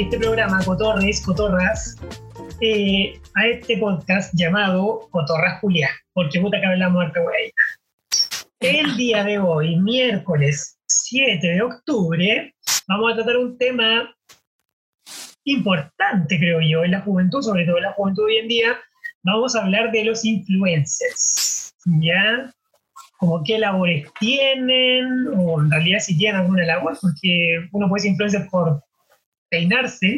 este programa Cotorres, Cotorras, eh, a este podcast llamado Cotorras Julia, porque puta que hablamos harta wey. El día de hoy, miércoles 7 de octubre, vamos a tratar un tema importante, creo yo, en la juventud, sobre todo en la juventud hoy en día. Vamos a hablar de los influencers, ¿ya? como qué labores tienen, o en realidad si tienen alguna labor, porque uno puede ser influencer por peinarse.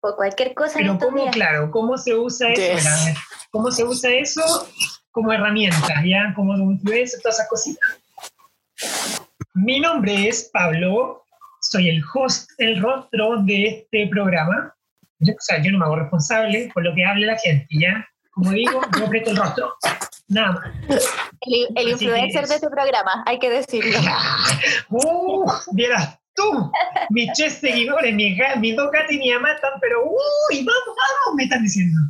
Por cualquier cosa. Pero cómo, claro, cómo se usa eso, cómo se usa eso como herramienta, ya, como influencer, todas esas cositas. Mi nombre es Pablo, soy el host, el rostro de este programa. o sea, yo no me hago responsable por lo que hable la gente, ¿ya? Como digo, yo presto el rostro. Nada más. El, influencer de este programa, hay que decirlo. ¡Uh! Vieras tú, mis tres seguidores, mis, mis dos gatos y mi mamá están, pero ¡uy! ¡Vamos, vamos! Me están diciendo.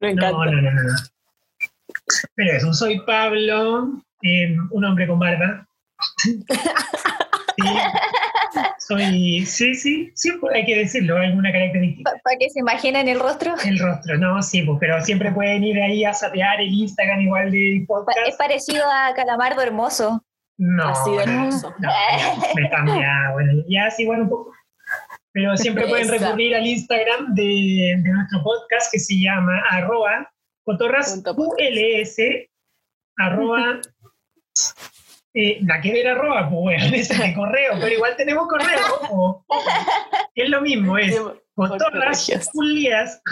Me encanta. No, no, no, no. Pero eso, soy Pablo, eh, un hombre con barba. Sí, soy, sí, sí, sí, hay que decirlo, alguna característica. ¿Para que se imaginen el rostro? El rostro, no, sí, pues, pero siempre pueden ir ahí a sapear el Instagram igual de podcast. Es parecido a Calamardo Hermoso. No, Así de hermoso. no, me cambia, bueno, ya sí, bueno, un poco. Pero siempre pueden recurrir al Instagram de, de nuestro podcast que se llama arroba cotorras Punto podcast. ULS arroba eh, nada que ver arroba, pues bueno, es el correo, pero igual tenemos correo, ojo, ojo. es lo mismo, es cotorras colegios. Julias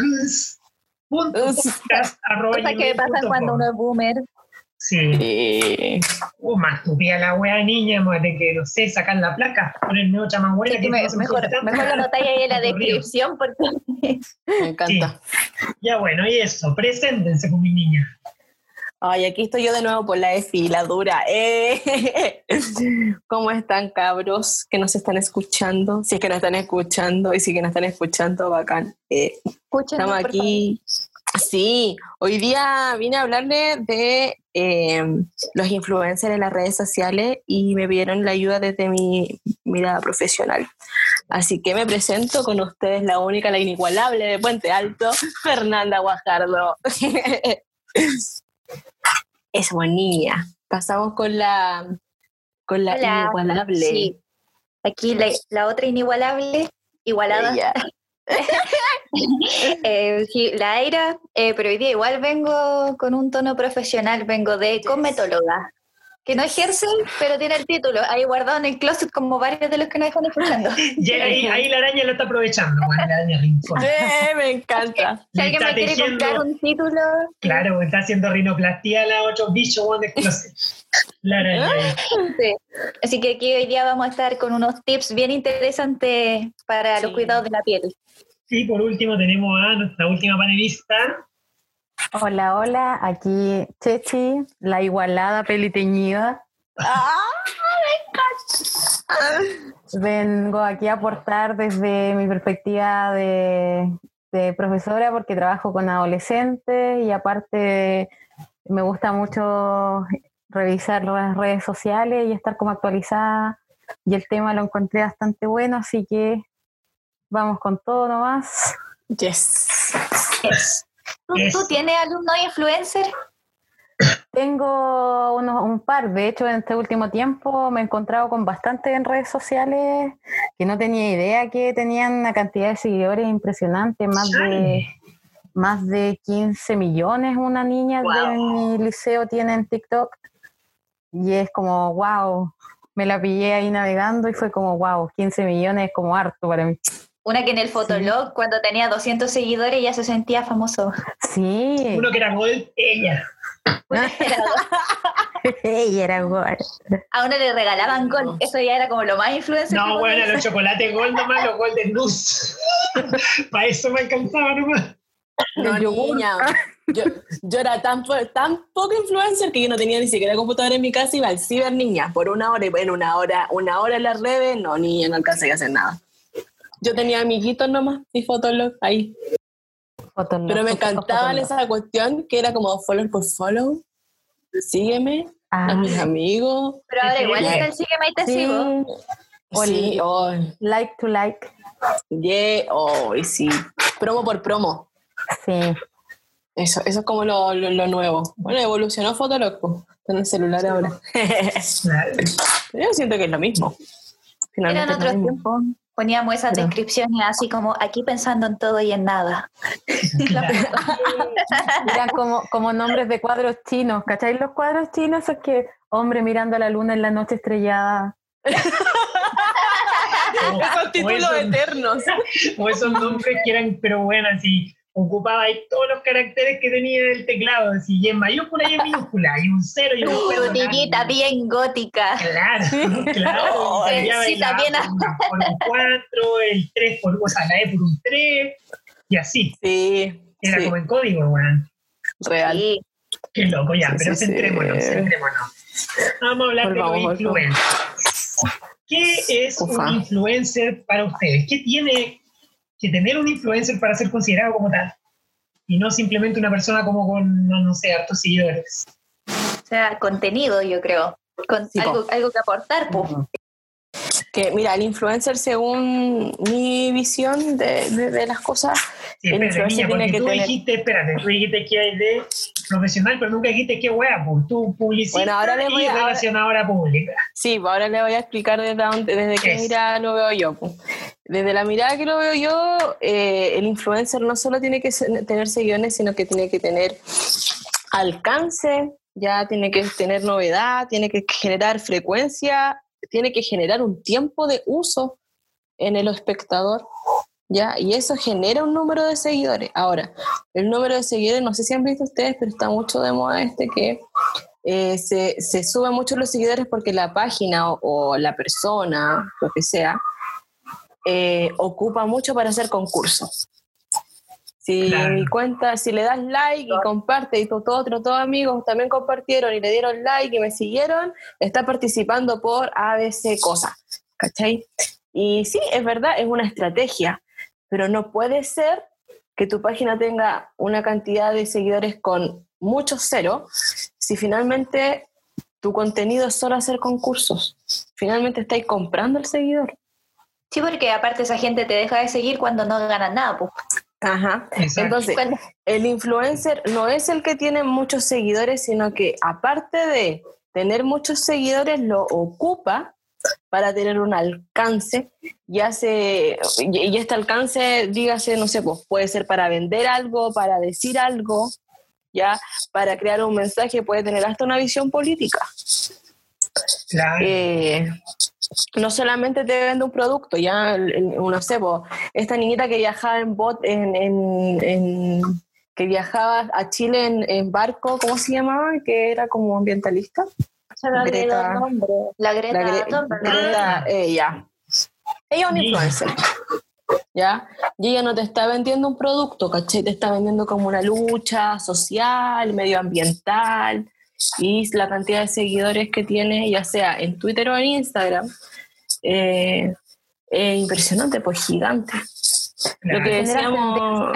punto Us. podcast arroba Cosas que pasan cuando uno es boomer. Sí. Eh, Uh, más tupía la wea niña, más de que, no sé, sacar la placa, ponerme otra más buena. Sí, que me- mejor, mejor lo notáis ahí en la descripción porque me encanta. Ya bueno, y eso, preséntense con mi niña. Ay, aquí estoy yo de nuevo por la EFI, la dura. Eh. ¿Cómo están, cabros que nos están escuchando? Si es que nos están escuchando y si que nos están escuchando, bacán. Eh, estamos aquí. Sí, hoy día vine a hablarle de eh, los influencers en las redes sociales y me pidieron la ayuda desde mi mirada profesional. Así que me presento con ustedes, la única, la inigualable de Puente Alto, Fernanda Guajardo. Es niña. Pasamos con la con la Hola. inigualable. Sí. Aquí la, la otra inigualable, igualada, Ella. eh, sí, la Aira, eh, pero hoy día igual vengo con un tono profesional, vengo de cosmetóloga, que no ejerce, pero tiene el título ahí guardado en el closet como varios de los que nos están escuchando. Y ahí, ahí la araña lo está aprovechando, bueno, la araña rincón. Eh, me encanta. Si alguien me quiere tejiendo. comprar un título, Claro, está haciendo rinoplastia a la otro bicho, bueno, de closet. La araña. sí. así que aquí hoy día vamos a estar con unos tips bien interesantes para los cuidados de la piel. Y por último tenemos a nuestra última panelista. Hola, hola, aquí Chechi, la igualada peliteñida. Ah, Vengo aquí a aportar desde mi perspectiva de, de profesora porque trabajo con adolescentes y aparte me gusta mucho revisar las redes sociales y estar como actualizada y el tema lo encontré bastante bueno, así que vamos con todo nomás. Yes. ¿Tú, tú Eso. tienes alumnos influencer? Tengo unos, un par, de hecho en este último tiempo me he encontrado con bastante en redes sociales que no tenía idea que tenían una cantidad de seguidores impresionante, más de, más de 15 millones una niña de mi liceo tiene en TikTok y es como, wow, me la pillé ahí navegando y fue como, wow, 15 millones es como harto para mí. Una que en el Fotolog, cuando tenía 200 seguidores, ya se sentía famoso. Sí, Uno que era Gold, ella. ella era guay. A uno le regalaban gol. Eso ya era como lo más influencer. No, bueno, los chocolates Gold nomás, los Golden Luz. Para eso me alcanzaba nomás. No, El yogur. niña. Yo, yo era tan, tan poco influencer que yo no tenía ni siquiera computadora en mi casa y iba al ciber, niña, por una hora y bueno, una hora, una hora en las redes, no, niña, no alcancé a hacer nada. Yo tenía amiguitos nomás y fotolog ahí. Fotolog, Pero me encantaba fotolog. esa cuestión que era como follow por follow. Sígueme Ah, a mis amigos. Pero ahora igual está el sígueme y te sí, sigo. Sí, oh, like to like. yeah, oh, sí. Promo por promo. Sí. Eso, eso es como lo, lo, lo nuevo. Bueno, evolucionó Fotolog, pues, en el celular ahora. Yo siento que es lo mismo. Finalmente es lo otros mismo. tiempos. Poníamos esas Pero- descripciones así como aquí pensando en todo y en nada. Claro. Eran como, como nombres de cuadros chinos. ¿Cacháis los cuadros chinos? Esos que hombre mirando a la luna en la noche estrellada. O títulos eternos. O esos nombres que eran, pero bueno, así, ocupaba ahí todos los caracteres que tenía el teclado, así, y en mayúscula y en minúscula, y un cero y un cero. Frutillita bien gótica. Claro, claro. Cambiaba sí, el A también. por, por un 4, el 3 por, o sea, la E por un 3, y así. Sí, Era sí, como en código, weón. real. Sí. Qué loco, ya, Sí, pero sí, centrémonos, sí. centrémonos. Vamos a hablar Volvamos, de los influencers. ¿Qué es Ufa. un influencer para ustedes? ¿Qué tiene que tener un influencer para ser considerado como tal? Y no simplemente una persona como con, no, no sé, hartos seguidores. O sea, contenido, yo creo. Con Sí, po. algo, algo que aportar, pues. Que mira, el influencer, según mi visión de, de- de las cosas, espérate, niña, porque que tú tener- dijiste, espérate, tú dijiste que hay de profesional, pero nunca dijiste qué wea, pues, tú publicista Bueno, ahora les voy y a- ahora- relacionadora pública. sí, pues ahora le voy a explicar desde, dónde- desde qué Eso. mirada lo veo yo. pues. Desde la mirada que lo veo yo, eh, el influencer no solo tiene que tener seguidores, sino que tiene que tener alcance, ya tiene que tener novedad, tiene que generar frecuencia, tiene que generar un tiempo de uso en el espectador, ¿ya? Y eso genera un número de seguidores. Ahora, el número de seguidores, no sé si han visto ustedes, pero está mucho de moda este que eh, se, se suben mucho los seguidores porque la página o, o la persona, lo que sea, eh, ocupa mucho para hacer concursos. Si Claro. mi cuenta, si le das like y comparte y tu- todo otro, todos amigos también compartieron y le dieron like y me siguieron, está participando por ABC cosas, ¿cachai? Y sí, es verdad, es una estrategia, pero no puede ser que tu página tenga una cantidad de seguidores con mucho cero si finalmente tu contenido es solo hacer concursos. Finalmente estáis comprando el seguidor. Sí, porque aparte esa gente te deja de seguir cuando no ganan nada, pues. Ajá. Exacto. Entonces, el influencer no es el que tiene muchos seguidores, sino que aparte de tener muchos seguidores, lo ocupa para tener un alcance y hace, y este alcance, dígase, no sé, pues puede ser para vender algo, para decir algo, ya, para crear un mensaje, puede tener hasta una visión política. Claro. Eh, no solamente te vende un producto, ya, no sé, po, esta niñita que viajaba en bot, en, en- en- que viajaba a Chile en, en barco, ¿cómo se llamaba? Que era como ambientalista. Se me olvidó Greta- el nombre. La Greta La Gre- Thunberg. Greta, ella. Ella es una influencer. ¿Ya? Y ella no te está vendiendo un producto, ¿cachai? Te está vendiendo como una lucha social, medioambiental, y la cantidad de seguidores que tiene, ya sea en Twitter o en Instagram, eh, es impresionante, pues gigante. Lo que decíamos,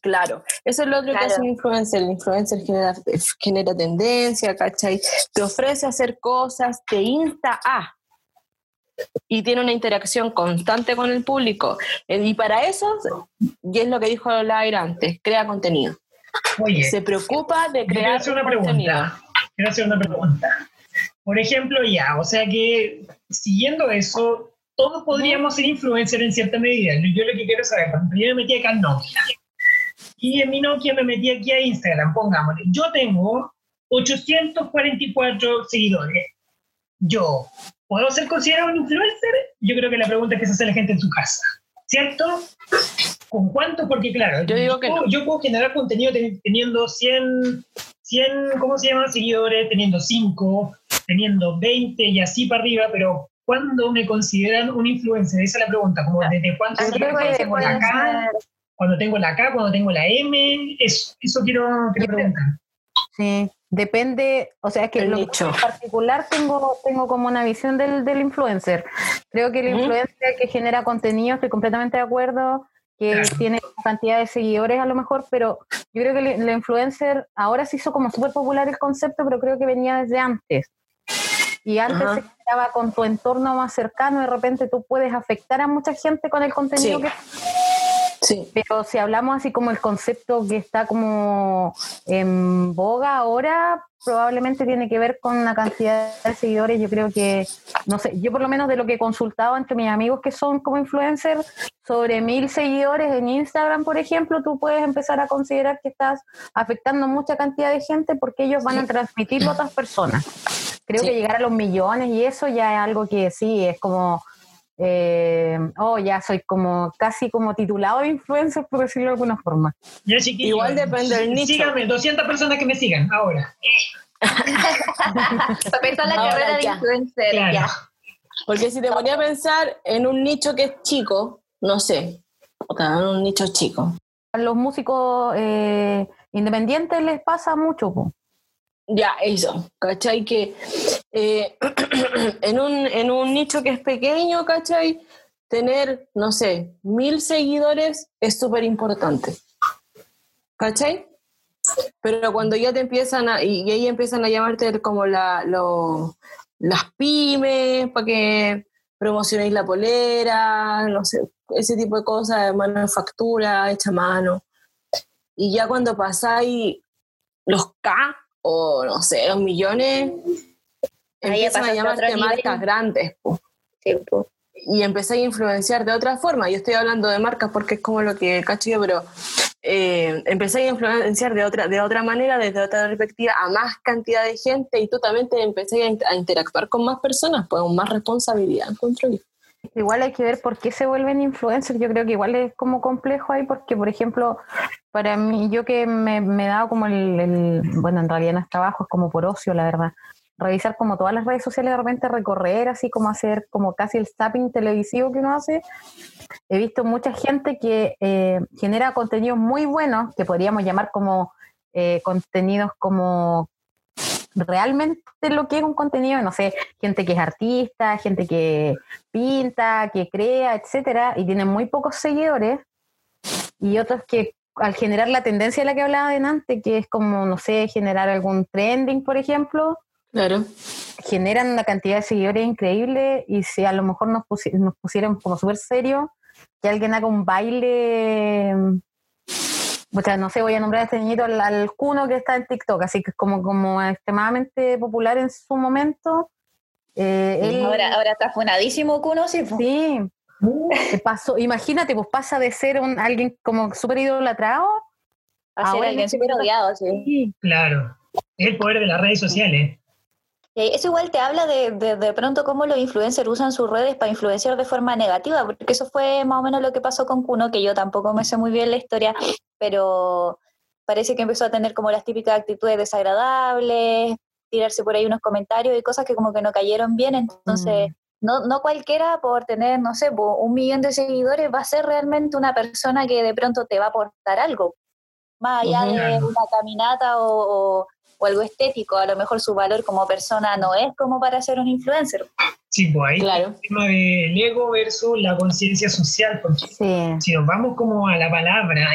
claro, eso es lo otro que hace un influencer. El influencer genera, genera tendencia, ¿cachai? Te ofrece hacer cosas, te insta a. Y tiene una interacción constante con el público. Eh, Y para eso, y es lo que dijo Laira antes, crea contenido. Oye, Se preocupa de quiero crear hacer una contenido. pregunta. Quiero hacer una pregunta. Por ejemplo, ya, o sea que siguiendo eso, todos podríamos ser influencers en cierta medida. Yo lo que quiero saber, por ejemplo, yo me metí acá en Nokia. Y en mi Nokia me metí aquí a Instagram, pongámosle. Yo tengo 844 seguidores. Yo, ¿puedo ser considerado un influencer? Yo creo que la pregunta es que se hace la gente en su casa. ¿Cierto? ¿Con cuánto? Porque claro, Yo digo que puedo, no. yo puedo generar contenido teni- teniendo 100, 100, ¿cómo se llaman? Seguidores, teniendo 5, teniendo 20 y así para arriba, pero ¿cuándo me consideran un influencer? Esa es la pregunta, como desde cuánto Así tiempo puede- tengo la K, ser. cuando tengo la K, cuando tengo la M, eso, eso quiero, quiero preguntar. Sí, depende, o sea, es que lo nicho. en particular tengo, tengo como una visión del, del influencer. Creo que el Ujú. influencer que genera contenido, estoy completamente de acuerdo, que Claro. tiene cantidad de seguidores a lo mejor, pero yo creo que el, el influencer ahora se hizo como súper popular el concepto, pero creo que venía desde antes. Y antes se quedaba con tu entorno más cercano, de repente tú puedes afectar a mucha gente con el contenido que Sí. pero si hablamos así como el concepto que está como en boga ahora, probablemente tiene que ver con una cantidad de seguidores. Yo creo que, no sé, yo por lo menos de lo que he consultado entre mis amigos que son como influencers, sobre mil seguidores en Instagram, por ejemplo, tú puedes empezar a considerar que estás afectando mucha cantidad de gente porque ellos van a transmitirlo a otras personas. Creo Sí. que llegar a los millones y eso ya es algo que sí, es como eh, oh, ya soy como casi como titulado de influencer, por decirlo de alguna forma. Igual depende del nicho. Síganme, 200 personas que me sigan ahora. Para empezar la Ahora carrera de influencer, Claro. ya. Porque si te ponía a pensar en un nicho que es chico, no sé, o sea, en un nicho chico. A los músicos eh, independientes les pasa mucho. po. Ya, eso, ¿cachai? Que eh, en, un, en un nicho que es pequeño, ¿cachai? Tener, no sé, mil seguidores es súper importante. ¿Cachai? Pero cuando ya te empiezan a, y, ahí empiezan a llamarte como la, lo- las pymes, para que promocionéis la polera, no sé, ese tipo de cosas, manufactura, hecha mano. Y ya cuando pasáis los K, o no sé, los millones, Ahí empiezan a llamarte marcas grandes. po Sí, po. y empecé a influenciar de otra forma. Yo estoy hablando de marcas porque es como lo que cacho yo, pero eh, empecé a influenciar de otra, de otra manera, desde otra perspectiva, a más cantidad de gente y tú también te empecé a interactuar con más personas, pues con más responsabilidad, encuentro yo. Igual hay que ver por qué se vuelven influencers. Yo creo que igual es como complejo ahí, porque, por ejemplo, para mí, yo que me, me he dado como el, Bueno, en realidad no es trabajo, es como por ocio, la verdad. Revisar como todas las redes sociales, de repente recorrer, así como hacer como casi el zapping televisivo que uno hace. He visto mucha gente que eh, genera contenidos muy buenos, que podríamos llamar como eh, contenidos como realmente lo que es un contenido, no sé, gente que es artista, gente que pinta, que crea, etcétera, y tienen muy pocos seguidores, y otros que al generar la tendencia de la que hablaba delante, que es como, no sé, generar algún trending, por ejemplo, Claro. generan una cantidad de seguidores increíble y si a lo mejor nos, pusi- nos pusieran como súper serio, que alguien haga un baile, o sea, no sé, voy a nombrar a este niñito al, al Cuno que está en TikTok, así que es como, como extremadamente popular en su momento. Eh, él- Ahora, ahora está funadísimo Kuno, sí. sí, pasó, imagínate, pues pasa de ser un, alguien como súper idolatrado. A ser alguien súper odiado, sí. Claro. Es el poder de las redes sociales. Eso igual te habla de, de, de pronto cómo los influencers usan sus redes para influenciar de forma negativa, porque eso fue más o menos lo que pasó con Kuno, que yo tampoco me sé muy bien la historia, pero parece que empezó a tener como las típicas actitudes desagradables, tirarse por ahí unos comentarios y cosas que como que no cayeron bien, entonces no, no cualquiera por tener, no sé, un millón de seguidores va a ser realmente una persona que de pronto te va a aportar algo, más allá Ujú. de una caminata o, o- o algo estético, a lo mejor su valor como persona no es como para ser un influencer. Sí, pues ahí Claro. el tema del ego versus la conciencia social, porque sí. si nos vamos como a la palabra,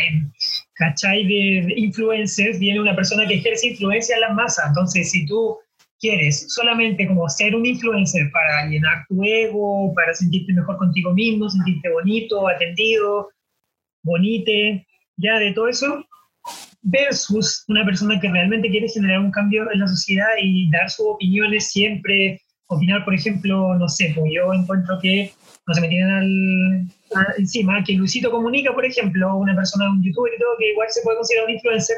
¿cachai? De, de influencers, viene una persona que ejerce influencia en las masas. Entonces, si tú quieres solamente como ser un influencer para llenar tu ego, para sentirte mejor contigo mismo, sentirte bonito, atendido, bonite, ya de todo eso, versus una persona que realmente quiere generar un cambio en la sociedad y dar sus opiniones siempre, opinar, por ejemplo, no sé, pues yo encuentro que no se me tienen al, a- encima, que Luisito Comunica, por ejemplo, una persona, un youtuber y todo, que igual se puede considerar un influencer,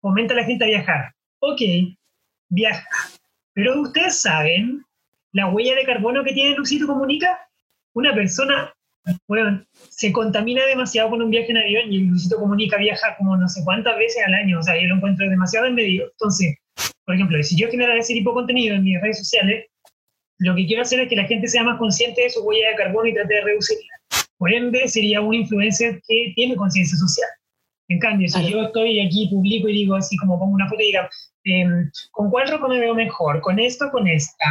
fomenta a la gente a viajar. Ok, viaja. Pero ustedes saben la huella de carbono que tiene Luisito Comunica. Una persona, bueno, se contamina demasiado con un viaje en avión y Luisito Comunica viaja como no sé cuántas veces al año. O sea, yo lo encuentro demasiado en medio. Entonces, por ejemplo, si yo generara ese tipo de contenido en mis redes sociales, lo que quiero hacer es que la gente sea más consciente de su huella de carbono y trate de reducirla. Por ende, sería un influencer que tiene conciencia social. En cambio, si yo estoy aquí, publico y digo así como pongo una foto y diga, em, ¿con cuál ropa me veo mejor? ¿Con esto o con esta?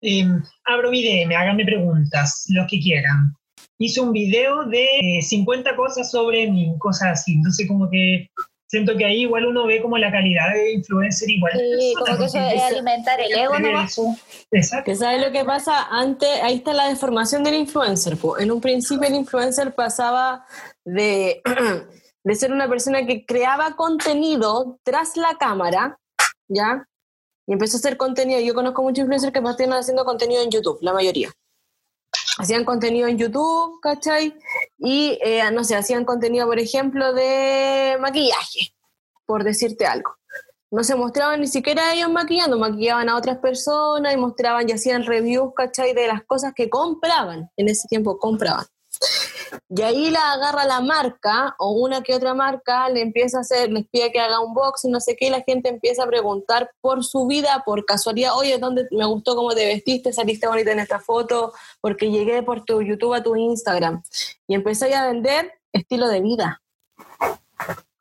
Em, abro mi DM, háganme preguntas, los que quieran. Hice un video de eh, 50 cosas sobre mí, cosas así. Entonces, como que siento que ahí igual uno ve como la calidad de influencer igual. Sí, como que eso es alimentar el ego nomás. Exacto. ¿Sabes lo que pasa? Antes, ahí está la deformación del influencer. En un principio el influencer pasaba de, de ser una persona que creaba contenido tras la cámara, ¿ya? Y empezó a hacer contenido. Yo conozco muchos influencers que partieron haciendo contenido en YouTube, la mayoría hacían contenido en YouTube, ¿cachai? Y, eh, no sé, hacían contenido, por ejemplo, de maquillaje, por decirte algo. No se mostraban ni siquiera ellos maquillando, maquillaban a otras personas y mostraban y hacían reviews, ¿cachai? De las cosas que compraban, en ese tiempo compraban. Y ahí la agarra la marca o una que otra marca le empieza a hacer, les pide que haga un box y no sé qué, y la gente empieza a preguntar por su vida, por casualidad, oye, ¿dónde me gustó cómo te vestiste? ¿Saliste bonita en esta foto? Porque llegué por tu YouTube a tu Instagram. Y empecé a vender estilo de vida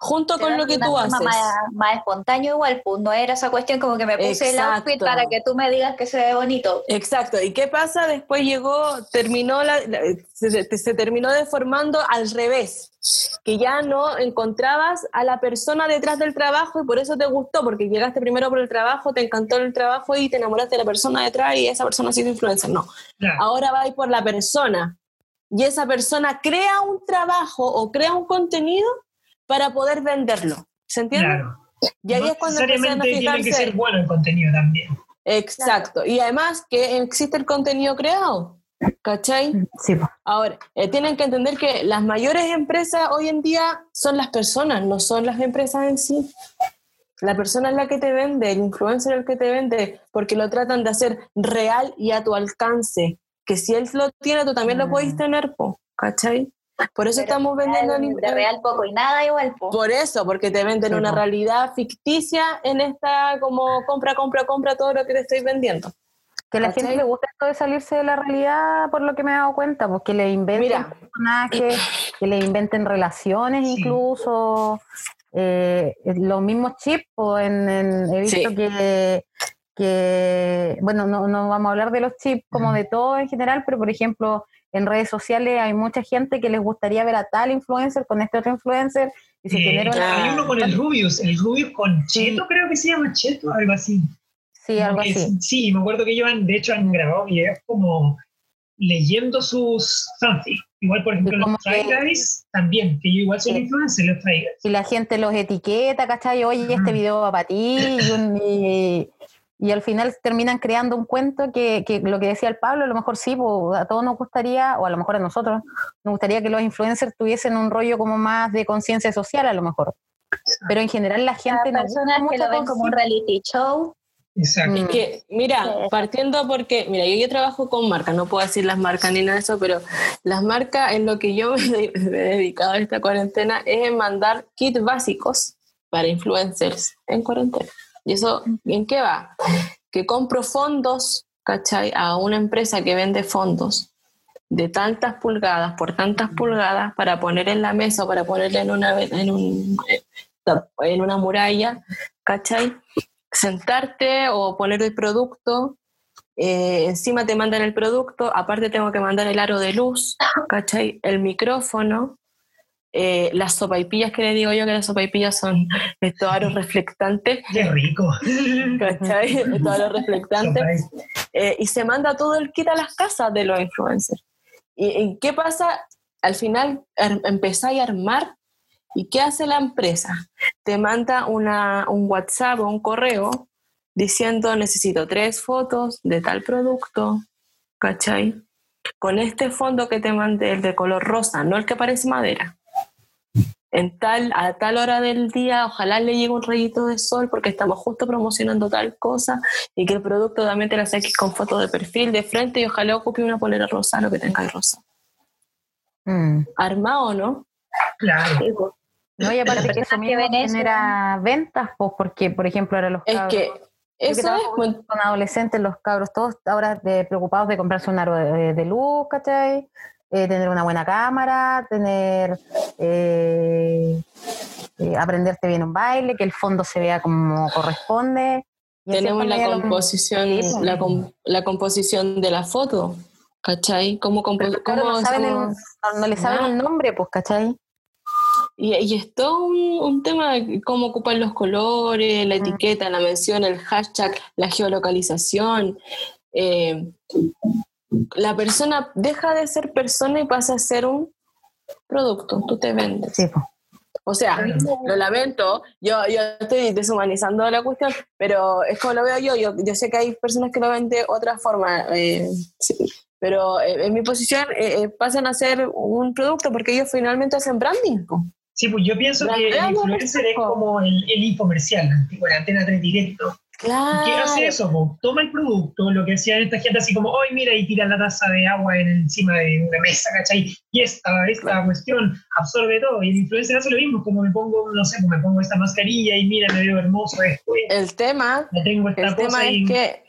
junto con lo que tú haces. Más, espontáneo igual, pues no era esa cuestión como que me puse el outfit para que tú me digas que se ve bonito. Exacto. ¿Y qué pasa? Después llegó, terminó la, se, terminó deformando al revés, que ya no encontrabas a la persona detrás del trabajo y por eso te gustó, porque llegaste primero por el trabajo, te encantó el trabajo y te enamoraste de la persona detrás y esa persona ha sido influencer. No. Ahora vais por la persona y esa persona crea un trabajo o crea un contenido para poder venderlo. ¿Se entiende? Claro. Y ahí es cuando necesariamente tiene que ser bueno el contenido también. Exacto. Y además que existe el contenido creado. ¿Cachai? Sí. Ahora, eh, tienen que entender que las mayores empresas hoy en día son las personas, no son las empresas en sí. La persona es la que te vende, el influencer es el que te vende, porque lo tratan de hacer real y a tu alcance. Que si él lo tiene, tú también lo podéis mm. tener, ¿cachai? Por eso estamos vendiendo de real poco y nada igual. Por eso, porque te venden una realidad ficticia en esta como compra, compra, compra todo lo que te estoy vendiendo. Que a la gente le gusta esto de salirse de la realidad, por lo que me he dado cuenta, porque le inventen personajes, que le inventen relaciones incluso, eh, los mismos chips, en, he visto que, que, bueno, no, no vamos a hablar de los chips como de todo en general, pero por ejemplo, en redes sociales hay mucha gente que les gustaría ver a tal influencer con este otro influencer. Y se eh, Hay uno con el Rubius, el Rubius con Cheto, creo que se llama Cheto, algo así. Sí, algo así. Sí, me acuerdo que ellos han, de hecho han grabado videos como leyendo sus fanfics. Igual, por ejemplo, los Try Guys también, que yo igual soy influencer, los Try Y la gente los etiqueta, ¿cachai? Oye, este video va para ti, y, un, y al final terminan creando un cuento que, que, lo que decía el Pablo, a lo mejor sí, pues, a todos nos gustaría, o a lo mejor a nosotros, nos gustaría que los influencers tuviesen un rollo como más de conciencia social, a lo mejor. Pero en general la gente no personas que lo ven como un reality show. Exacto. Es que, mira, partiendo porque, mira, yo, yo trabajo con marcas, no puedo decir las marcas ni nada de eso, pero las marcas en lo que yo me he dedicado a esta cuarentena es en mandar kits básicos para influencers en cuarentena. ¿Y eso en qué va? Que compro fondos, ¿cachai? A una empresa que vende fondos de tantas pulgadas por tantas pulgadas para poner en la mesa o para ponerle en una, en, un, en una muralla, ¿cachai? Sentarte o poner el producto, eh, encima te mandan el producto, aparte tengo que mandar el aro de luz, ¿cachai? El micrófono, eh, las sopaipillas que le digo yo, que las sopaipillas son estos aros reflectantes. ¡Qué rico! ¿Cachai? Estos aros reflectantes. Eh, y se manda todo el kit a las casas de los influencers. ¿Y, qué pasa? Al final empezáis a armar ¿Y qué hace la empresa? Te manda una, un WhatsApp o un correo diciendo necesito tres fotos de tal producto, ¿cachai? Con este fondo que te mandé, el de color rosa, no el que parece madera en tal, a tal hora del día, ojalá le llegue un rayito de sol porque estamos justo promocionando tal cosa y que el producto también te la saques con foto de perfil de frente y ojalá ocupe una polera rosa, lo que tenga de rosa. Mm. ¿Armado no? Claro. Pues. No, y aparte que eso mismo genera ventas, pues porque, por ejemplo, ahora los cabros... Es que eso es... Con, adolescentes, los cabros todos ahora preocupados de comprarse un aro de, de luz, ¿cachai? Eh, tener una buena cámara, tener eh, eh, aprenderte bien un baile, que el fondo se vea como corresponde. Tenemos la composición, la, la, composición de la foto, ¿cachai? ¿Cómo, no, le saben el nombre, pues, ¿cachai? Y, es todo un, tema de cómo ocupan los colores, la etiqueta, la mención, el hashtag, la geolocalización. Eh, la persona deja de ser persona y pasa a ser un producto, tú te vendes. Sí, o sea, lo lamento, yo, yo estoy deshumanizando la cuestión, pero es como lo veo yo, yo, yo sé que hay personas que lo ven de otra forma, eh, pero eh, en mi posición eh, pasan a ser un producto porque ellos finalmente hacen branding. Sí, pues yo pienso que el influencer es como el, el infomercial, tipo la antena 3 directo. Claro. ¿Qué hace eso? Toma el producto, lo que hacían esta gente así como, hoy mira, y tira la taza de agua en encima de una mesa, ¿cachai? Y esta, esta cuestión absorbe todo. Y el influencer hace lo mismo, como me pongo, no sé, me pongo esta mascarilla y mira, me veo hermoso después. El tema, tengo esta el tema es que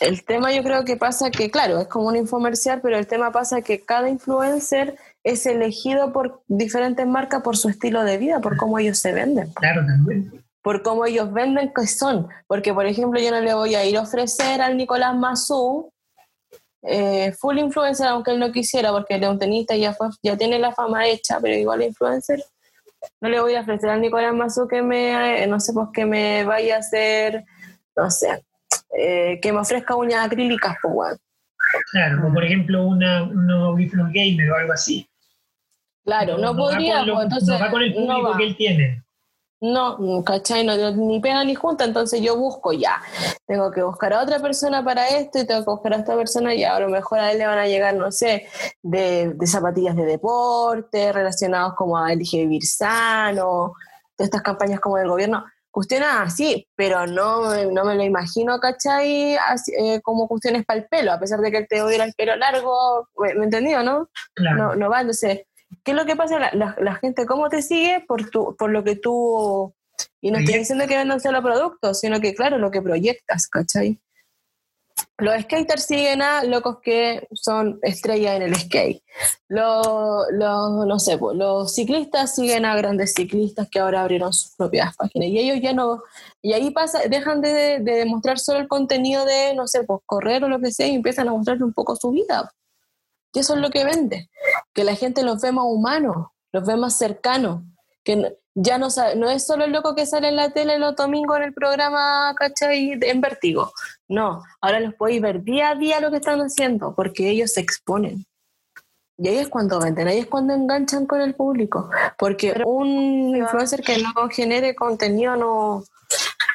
el tema yo creo que pasa que, claro, es como un infomercial, pero el tema pasa que cada influencer es elegido por diferentes marcas por su estilo de vida, por cómo ellos se venden. Claro, también por cómo ellos venden que son. Porque, por ejemplo, yo no le voy a ir a ofrecer al Nicolás Mazú eh, full influencer, aunque él no quisiera, porque el tenista ya, fue, ya tiene la fama hecha, pero igual influencer. No le voy a ofrecer al Nicolás Mazú que me, eh, no sé, pues que me vaya a hacer, no sé, eh, que me ofrezca uñas acrílicas, pues, Claro, como por ejemplo una, un audífono gamer o algo así. Claro, no, podría, pues, entonces. No va con el público que él tiene. No, ¿cachai? No, ni pega ni junta, entonces yo busco ya. Tengo que buscar a otra persona para esto y tengo que buscar a esta persona y a lo mejor a él le van a llegar, no sé, de, zapatillas de deporte, relacionados como a elige vivir sano, todas estas campañas como del gobierno. Cuestiones así, pero no, no me lo imagino, ¿cachai? Eh, como cuestiones para el pelo, a pesar de que él te odia el pelo largo, ¿me, me entendido, no? No, no va, entonces ¿Qué es lo que pasa? La, la, gente, ¿cómo te sigue? Por, tu, por lo que tú... Y no estoy diciendo que vendan solo productos, sino que, claro, lo que proyectas, ¿cachai? Los skaters siguen a locos que son estrellas en el skate. Los, los, no sé, pues, los ciclistas siguen a grandes ciclistas que ahora abrieron sus propias páginas. Y ellos ya no. Y ahí pasa, dejan de, de demostrar solo el contenido de, no sé, pues correr o lo que sea y empiezan a mostrarle un poco su vida. Y eso es lo que vende, que la gente los ve más humanos, los ve más cercanos, que ya no, no es solo el loco que sale en la tele los domingos en el programa, ¿cachai? En Vértigo. No, ahora los podéis ver día a día lo que están haciendo, porque ellos se exponen. Y ahí es cuando venden, ahí es cuando enganchan con el público. Porque un influencer que no genere contenido no,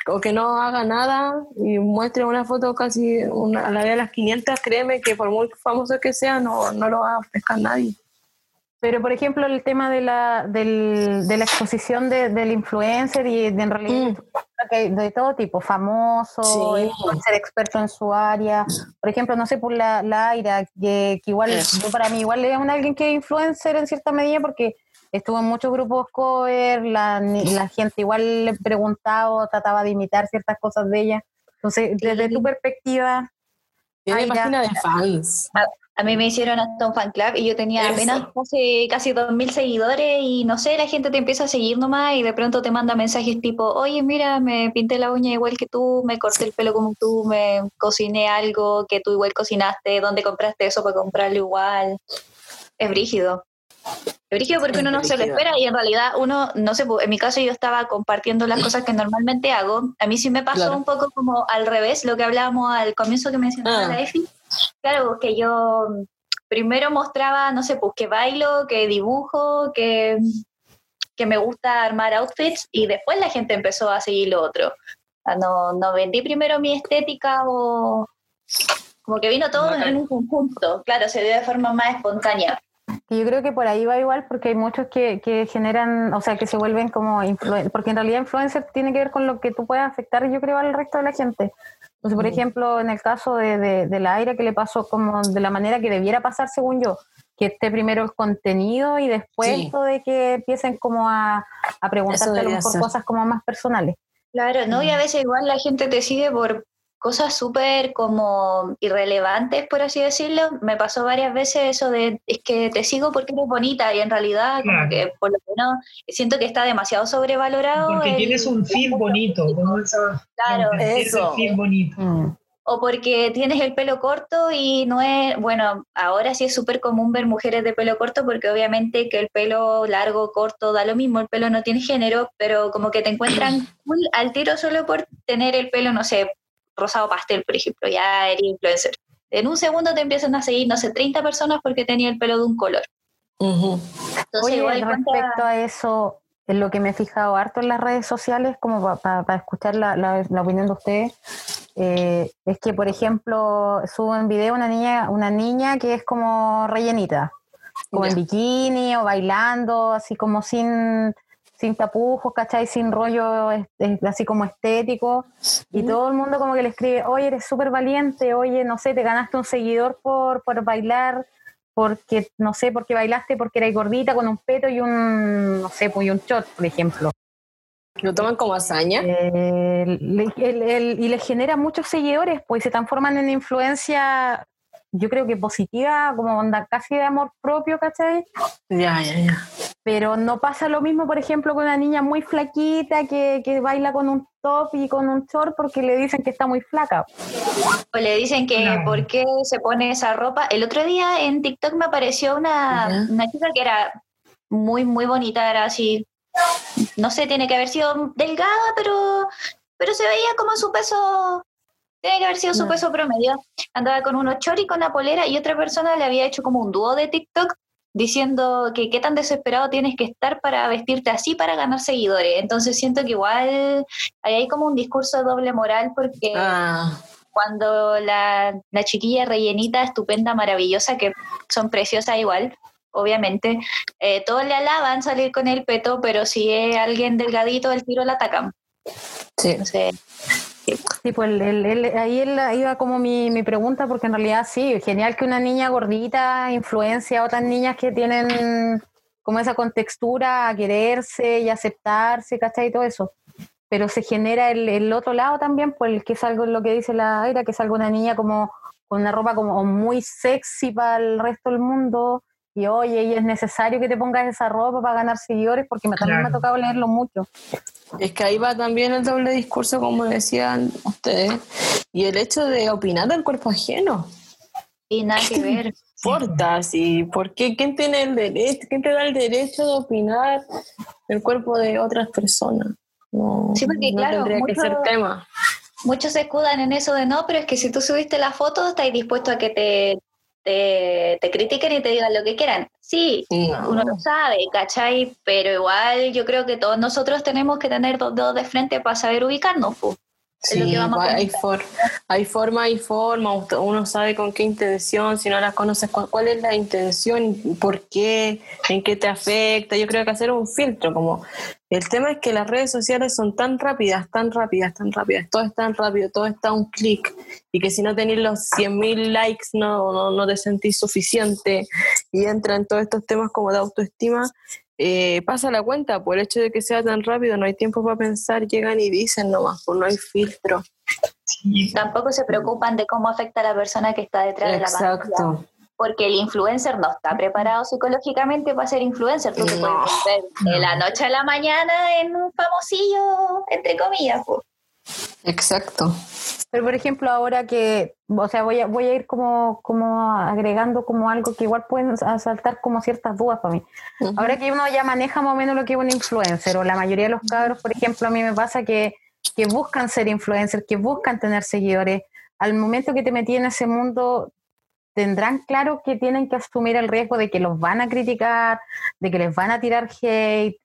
o que no haga nada y muestre una foto casi a la de las 500, créeme que por muy famoso que sea, no, no lo va a pescar nadie. Pero, por ejemplo, el tema de la, del, de la exposición del influencer y de, en realidad mm. de todo tipo, famoso, ser experto en su área. Por ejemplo, no sé, por la, la Aira, que, que igual, yo para mí igual es un alguien que es influencer en cierta medida porque estuvo en muchos grupos cover, la, la gente igual le preguntaba o trataba de imitar ciertas cosas de ella. Entonces, desde tu perspectiva... Tiene página de fans. A, mí me hicieron hasta un fan club y yo tenía apenas casi, casi 2.000 seguidores y no sé, la gente te empieza a seguir nomás y de pronto te manda mensajes tipo, oye, mira, me pinté la uña igual que tú, me corté el pelo como tú, me cociné algo que tú igual cocinaste, ¿dónde compraste eso para comprarlo igual? Es brígido. Brígido porque uno no se lo espera y en realidad uno, no sé, en mi caso yo estaba compartiendo las cosas que normalmente hago. A mí sí me pasó un poco como al revés, lo que hablábamos al comienzo que mencionaba ah. la Efi. Claro, que yo primero mostraba, no sé, pues que bailo, que dibujo, que, que me gusta armar outfits y después la gente empezó a seguir lo otro. no, no vendí primero mi estética o como que vino todo en un conjunto. Claro, se dio de forma más espontánea yo creo que por ahí va igual porque hay muchos que, que generan, o sea, que se vuelven como, porque en realidad influencer tiene que ver con lo que tú puedes afectar, yo creo, al resto de la gente. Entonces, por ejemplo, en el caso de, de, la aire que le pasó como de la manera que debiera pasar, según yo, que esté primero el contenido y después de que empiecen como a, a preguntarte por cosas como más personales. Claro, ¿no? Y a veces igual la gente te sigue por, cosas súper como irrelevantes, por así decirlo. Me pasó varias veces eso de, es que te sigo porque eres bonita y en realidad como que por lo menos siento que está demasiado sobrevalorado. Porque tienes un feed bonito, Claro, eso. feed bonito. Mm. o porque tienes el pelo corto y no es, bueno, ahora sí es súper común ver mujeres de pelo corto porque obviamente que el pelo largo, corto, da lo mismo, el pelo no tiene género, pero como que te encuentran al tiro solo por tener el pelo, no sé, rosado pastel, por ejemplo, ya eres influencer. En un segundo te empiezan a seguir, no sé, 30 personas porque tenía el pelo de un color. Entonces, Oye, respecto a eso, en lo que me he fijado harto en las redes sociales, como para escuchar la, opinión de ustedes, eh, es que, por ejemplo, suben video una niña, una niña que es como rellenita, como en bikini o bailando, así como sin, sin tapujos, ¿cachai? Sin rollo así como estético. Y todo el mundo como que le escribe, oye, eres súper valiente, oye, no sé, te ganaste un seguidor por, por bailar porque, no sé, porque bailaste porque eras gordita con un peto y un, no sé, pues, y un shot, por ejemplo. ¿Lo toman como hazaña? Eh, y les genera muchos seguidores, pues se transforman en influencia, yo creo que positiva, como onda casi de amor propio, ¿cachai? Ya, ya, ya pero no pasa lo mismo, por ejemplo, con una niña muy flaquita que, que, baila con un top y con un short porque le dicen que está muy flaca. O le dicen que por qué se pone esa ropa. El otro día en TikTok me apareció una, una chica que era muy, muy bonita, era así, no sé, tiene que haber sido delgada, pero, pero se veía como su peso tiene que haber sido su peso promedio. Andaba con unos shorts y con una polera y otra persona le había hecho como un dúo de TikTok diciendo que qué tan desesperado tienes que estar para vestirte así para ganar seguidores. Entonces siento que igual hay como un discurso de doble moral porque ah. cuando la, chiquilla rellenita, estupenda, maravillosa, que son preciosas igual, obviamente, eh, todos le alaban salir con el peto, pero si es alguien delgadito, el tiro la atacan. Sí. Sí, pues ahí iba como mi, mi, pregunta, porque en realidad sí, genial que una niña gordita influencia a otras niñas que tienen como esa contextura a quererse y aceptarse, ¿cachai? Y todo eso. Pero se genera el, el otro lado también, pues que es algo lo que dice la Aira, que es algo una niña como con una ropa como muy sexy para el resto del mundo, y oye, y es necesario que te pongas esa ropa para ganar seguidores, porque también me ha tocado leerlo mucho. Es que ahí va también el doble discurso, como decían ustedes, y el hecho de opinar del cuerpo ajeno. Y nada que ver. importa? Sí, ¿Por qué? ¿Quién tiene el derecho? ¿Quién te da el derecho de opinar el cuerpo de otras personas? No, sí, porque claro, tendría que ser tema. Muchos se escudan en eso de no, pero es que si tú subiste la foto, estás dispuesto a que te te, critiquen y te digan lo que quieran. Sí, uno lo sabe, ¿cachai? Pero igual yo creo que todos nosotros tenemos que tener dos dedos de frente para saber ubicarnos. Pues. Sí, hay, hay forma, hay forma, uno sabe con qué intención, si no la conoces, cuál, es la intención, por qué, en qué te afecta. Yo creo que hacer un filtro, como el tema es que las redes sociales son tan rápidas, tan rápidas, tan rápidas, todo es tan rápido, todo está a un clic, y que si no tenéis los 100.000 likes no, no, no te sentís suficiente, y entra en todos estos temas como de autoestima, eh, pasa la cuenta, por el hecho de que sea tan rápido, no hay tiempo para pensar, llegan y dicen nomás, pues no hay filtro. Tampoco se preocupan de cómo afecta a la persona que está detrás de la pantalla. Porque el influencer no está preparado psicológicamente para ser influencer. Tú te puedes ver de la noche a la mañana en un famosillo, entre comillas. Pues. Exacto. Pero por ejemplo, ahora que, o sea, voy a, voy a ir como, como agregando como algo que igual pueden asaltar como ciertas dudas para mí. Ahora que uno ya maneja más o menos lo que es un influencer, o la mayoría de los cabros, por ejemplo, a mí me pasa que, que buscan ser influencers, que buscan tener seguidores, al momento que te metí en ese mundo, tendrán claro que tienen que asumir el riesgo de que los van a criticar, de que les van a tirar hate,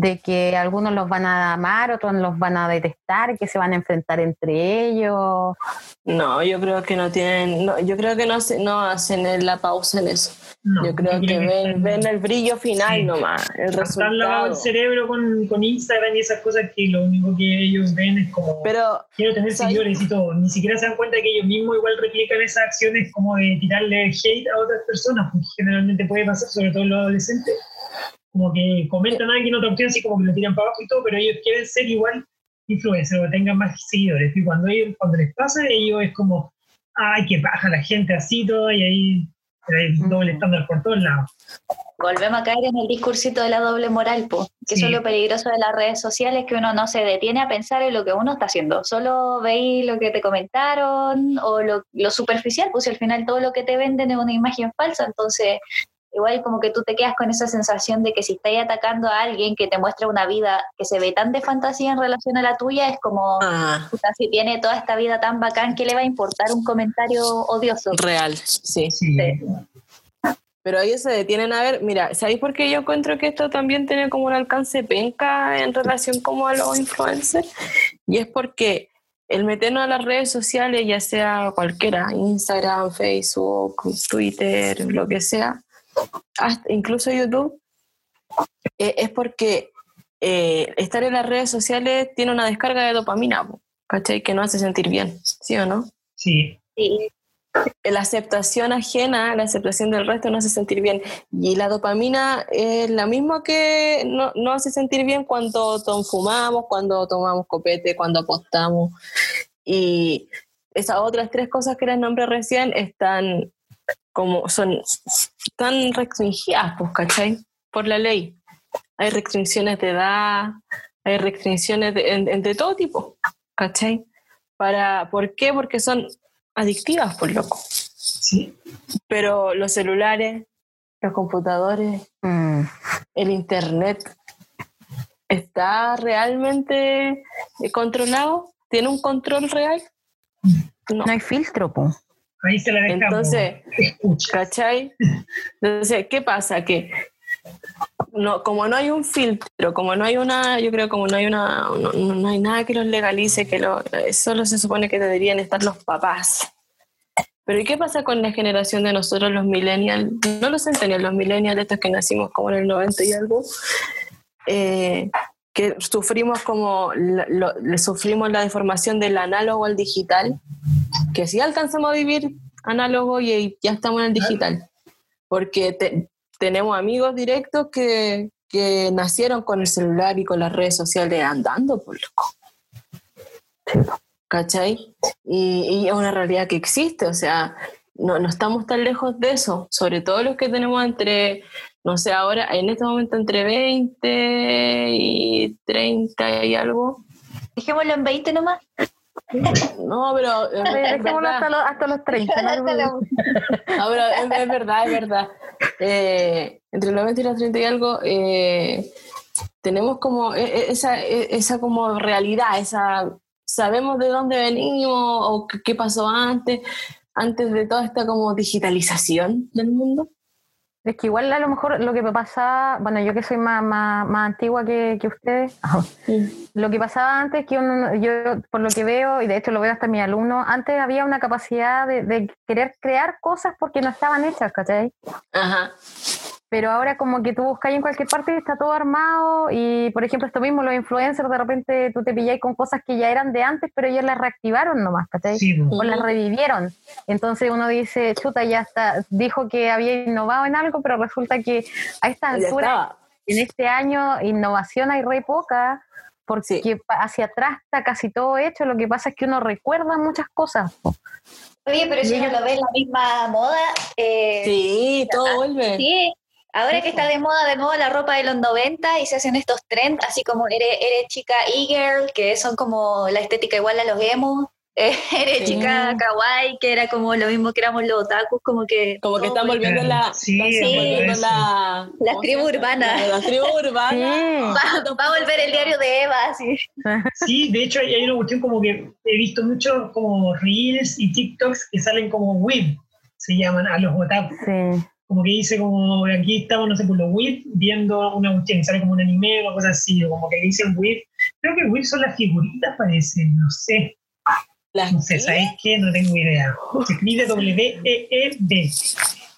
de que algunos los van a amar, otros los van a detestar, que se van a enfrentar entre ellos. No, yo creo que no tienen, no, yo creo que no, no hacen la pausa en eso. yo creo que ven, ven, el brillo final nomás, el resultado. lavado el cerebro con, con, Instagram y esas cosas que lo único que ellos ven es como Pero, quiero tener seguidores y todo. Ni siquiera se dan cuenta que ellos mismos igual replican esas acciones como de tirarle hate a otras personas, porque generalmente puede pasar, sobre todo en los adolescentes como que comentan a alguien otra opción, así como que lo tiran para abajo y todo, pero ellos quieren ser igual influencers o tengan más seguidores. Y cuando, ellos, cuando les pasa, ellos es como, ay, que baja la gente así todo, y ahí hay doble estándar por todos lados. volvemos a caer en el discursito de la doble moral, pues, que eso es lo peligroso de las redes sociales, que uno no se detiene a pensar en lo que uno está haciendo, solo veis lo que te comentaron o lo, lo superficial, pues al final todo lo que te venden es una imagen falsa, entonces igual como que tú te quedas con esa sensación de que si estás atacando a alguien que te muestra una vida que se ve tan de fantasía en relación a la tuya, es como, Ah, si tiene toda esta vida tan bacán, ¿qué le va a importar un comentario odioso? real, sí. Sí. Pero ellos se detienen a ver, mira, ¿sabéis por qué yo encuentro que esto también tiene como un alcance penca en relación como a los influencers? Y es porque el meternos a las redes sociales, ya sea cualquiera, Instagram, Facebook, Twitter, lo que sea, hasta incluso YouTube, eh, es porque eh, estar en las redes sociales tiene una descarga de dopamina, ¿cachai? Que nos hace sentir bien, ¿sí o no? Sí, Sí, la aceptación ajena, la aceptación del resto nos hace sentir bien. Y la dopamina es la misma que no- nos hace sentir bien cuando tom- fumamos, cuando tomamos copete, cuando apostamos. Y esas otras tres cosas que les nombré recién están como son tan restringidas, pues, ¿cachai? Por la ley. Hay restricciones de edad, hay restricciones de, en- en- de todo tipo, ¿cachai? Para, ¿Por qué? Porque son adictivas, por loco. sí. Pero los celulares, los computadores, Mm. el internet, ¿está realmente controlado? ¿Tiene un control real? No. No hay filtro, po. Ahí se la dejamos. Entonces. ¿cachai? Entonces, ¿qué pasa? Que no, como no hay un filtro, como no hay una, yo creo como no hay una, no, hay nada que los legalice, que lo, solo se supone que deberían estar los papás. Pero ¿y qué pasa con la generación de nosotros, los millennials? No los centennials, los millennials, estos que nacimos como en el 90 y algo, eh, que sufrimos como, lo- le sufrimos la deformación del análogo al digital, que sí alcanzamos a vivir análogo y ya estamos en el digital, porque te- tenemos amigos directos que, que nacieron con el celular y con las redes sociales andando, por loco. ¿Cachai? Y, y es una realidad que existe, o sea, no, no estamos tan lejos de eso, sobre todo los que tenemos entre, no sé, ahora, en este momento entre 20 y 30 y algo. dejémoslo en 20 nomás. No, pero es, es hasta los, hasta los 30. ¿no? No, pero es, es verdad, es verdad. Eh, entre los 20 y los 30 y algo, eh, tenemos como e- e- esa, e- esa como realidad, esa sabemos de dónde venimos o qué, qué pasó antes, antes de toda esta como digitalización del mundo. Es que igual a lo mejor lo que pasa, bueno, yo que soy más, más, más antigua que, que ustedes, lo que pasaba antes que uno, yo por lo que veo, y de hecho lo veo hasta en mis alumnos, antes había una capacidad de, de querer crear cosas porque no estaban hechas, ¿cachai? Ajá. Pero ahora como que tú buscas en cualquier parte y está todo armado y por ejemplo esto mismo, los influencers de repente tú te pilláis con cosas que ya eran de antes, pero ellos las reactivaron nomás, ¿cachai? Sí, o las revivieron. Entonces uno dice, chuta, ya está, dijo que había innovado en algo, pero resulta que a esta altura, en este año, innovación hay re poca, porque Sí. hacia atrás está casi todo hecho, lo que pasa es que uno recuerda muchas cosas. Oye, pero si ellos- lo ve en la misma moda, eh, Sí, todo vuelve. Sí, ahora que está de moda de nuevo la ropa de los 90 y se hacen estos trends, así como eres, eres chica e-girl, que son como la estética igual a los emo, eh, eres Sí. chica kawaii, que era como lo mismo que éramos los otakus, como que... Como que están volviendo la, Sí, sí. la Las ¿cómo se tribus llama? urbanas. La- urbanas. Sí. Va, va a volver el diario de Eva, así. Sí, de hecho hay, hay una cuestión como que he visto mucho como reels y TikToks que salen como whip, se llaman a los otaku. Sí. Como que dice como aquí estamos, no sé, por los whip viendo una cuestión, sale como un anime o cosas así, o como que dicen whip. Creo que whip son las figuritas, parece, no sé. Las- No sé, ¿sabéis qué? No tengo idea. Se escribe W-E-E-B.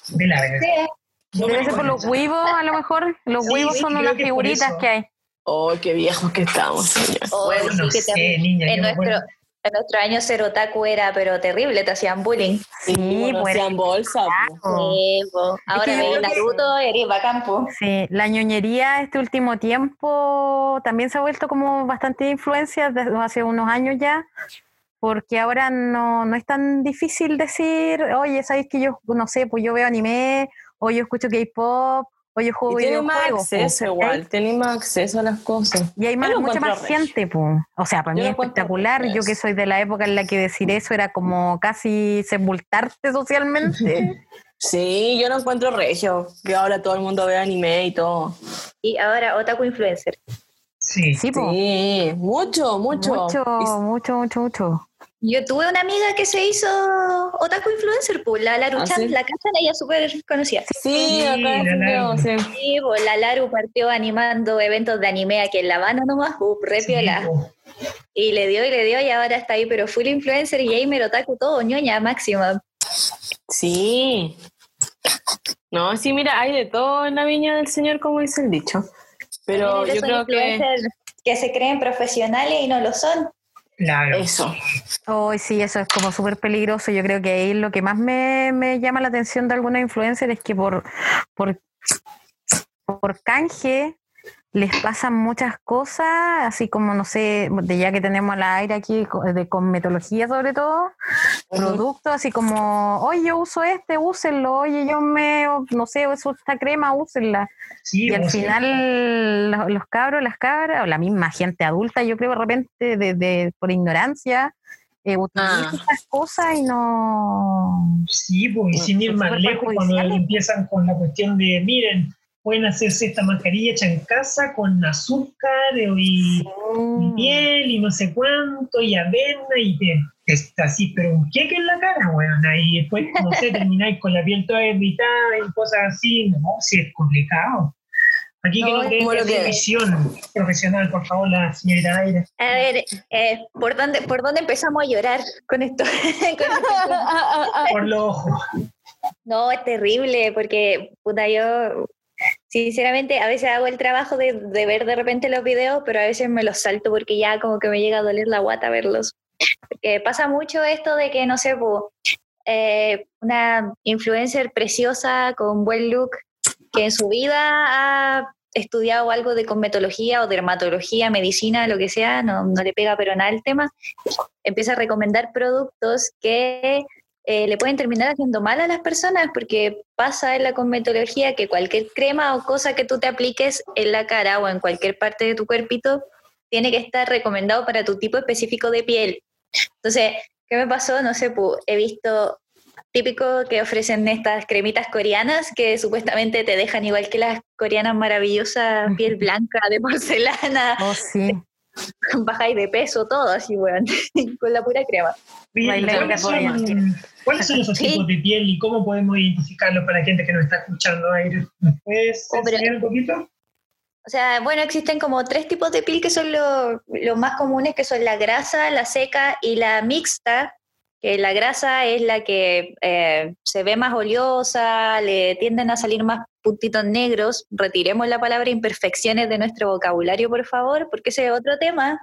De la verdad. Sí, No Debe ser por los huevos, a lo mejor. Los Sí, huevos son unas que figuritas que hay. Oh, qué viejos que estamos, señor. Oh, Bueno, sí, no que sé, te- niña. en nuestro, acuerdo. En nuestro año ser otaku era pero terrible, te hacían bullying. Sí, bueno, pues, hacían bolsa. po. Sí. Ahora que yo veis creo que- Naruto, eres bacán, po. Sí, la ñoñería este último tiempo también se ha vuelto como bastante influencia desde hace unos años ya, porque ahora no, no es tan difícil decir, oye, ¿sabéis que yo, no sé, pues yo veo anime, o yo escucho K-pop, Oye, juego y tiene más acceso po, igual, tiene más acceso a las cosas. Y hay más, mucha encuentro más regio. gente, po. O sea, para Yo mí es espectacular. Yo que soy de la época en la que decir eso era como casi sepultarte socialmente. Sí, yo lo encuentro regio, que ahora todo el mundo ve anime y todo. Y ahora, Otaku Influencer. Sí. sí, po. Sí, mucho, mucho. Mucho, Y- mucho, mucho, mucho. Yo tuve una amiga que se hizo Otaku Influencer, pues, la Laru ¿Ah, Chan, sí? la cachan, ella súper conocida. Sí, Sí, acá la Laru. Sí. Sí, pues, la Laru partió animando eventos de anime aquí en La Habana nomás, pues, re Sí, piola. Y le dio y le dio y ahora está ahí, pero full influencer, gamer, otaku, todo, ñoña máxima. Sí. No, sí, mira, hay de todo en la viña del señor, como dice el dicho. Pero yo creo que influencers que se creen profesionales y no lo son. Claro. eso. Hoy sí, eso es como súper peligroso. Yo creo que ahí lo que más me, me llama la atención de algunos influencers es que por, por, por canje les pasan muchas cosas, así como, no sé, de ya que tenemos la aire aquí, de cosmetología sobre todo, productos así como, oye, yo uso este, úsenlo, oye, yo me, no sé, uso esta crema, úsenla. Sí, Y al sí. final los, los cabros, las cabras, o la misma gente adulta, yo creo de repente, de, de- por ignorancia, eh, Ah. estas cosas y no... Sí, pues, y sin ir más lejos, cuando empiezan con la cuestión de, miren, pueden hacerse esta mascarilla hecha en casa con azúcar y, y Mm. miel y no sé cuánto, y avena, y te, te está así, pero un queque en la cara, weón. Y después, no sé, termináis con la piel toda irritada y cosas así. No, sí, es complicado. Aquí que No, no como lo que- visión profesional, por favor, la señorita Aire. A ver, eh, ¿por, dónde, ¿por dónde empezamos a llorar con esto? Con esto? Por los ojos. No, es terrible, porque puta, yo sinceramente a veces hago el trabajo de, de ver de repente los videos, pero a veces me los salto porque ya como que me llega a doler la guata verlos. Porque pasa mucho esto de que, no sé, po, eh, una influencer preciosa con buen look que en su vida ha estudiado algo de cosmetología o dermatología, medicina, lo que sea, no, no le pega pero nada el tema, empieza a recomendar productos que eh, le pueden terminar haciendo mal a las personas porque pasa en la cosmetología que cualquier crema o cosa que tú te apliques en la cara o en cualquier parte de tu cuerpito tiene que estar recomendado para tu tipo específico de piel. Entonces, ¿qué me pasó? No sé, pu, he visto típico que ofrecen estas cremitas coreanas que supuestamente te dejan igual que las coreanas maravillosas, piel blanca de porcelana, Oh, sí. bajáis de peso, todo así, weón, con la pura crema. ¿cuáles, son, ¿Cuáles son esos Sí. tipos de piel y cómo podemos identificarlos para la gente que nos está escuchando? Aire? ¿Nos puedes Oh, enseñar un poquito? O sea, bueno, existen como tres tipos de piel que son lo- los más comunes, que son la grasa, la seca y la mixta, que la grasa es la que eh, se ve más oleosa, le tienden a salir más puntitos negros. Retiremos la palabra imperfecciones de nuestro vocabulario, por favor, porque ese es otro tema.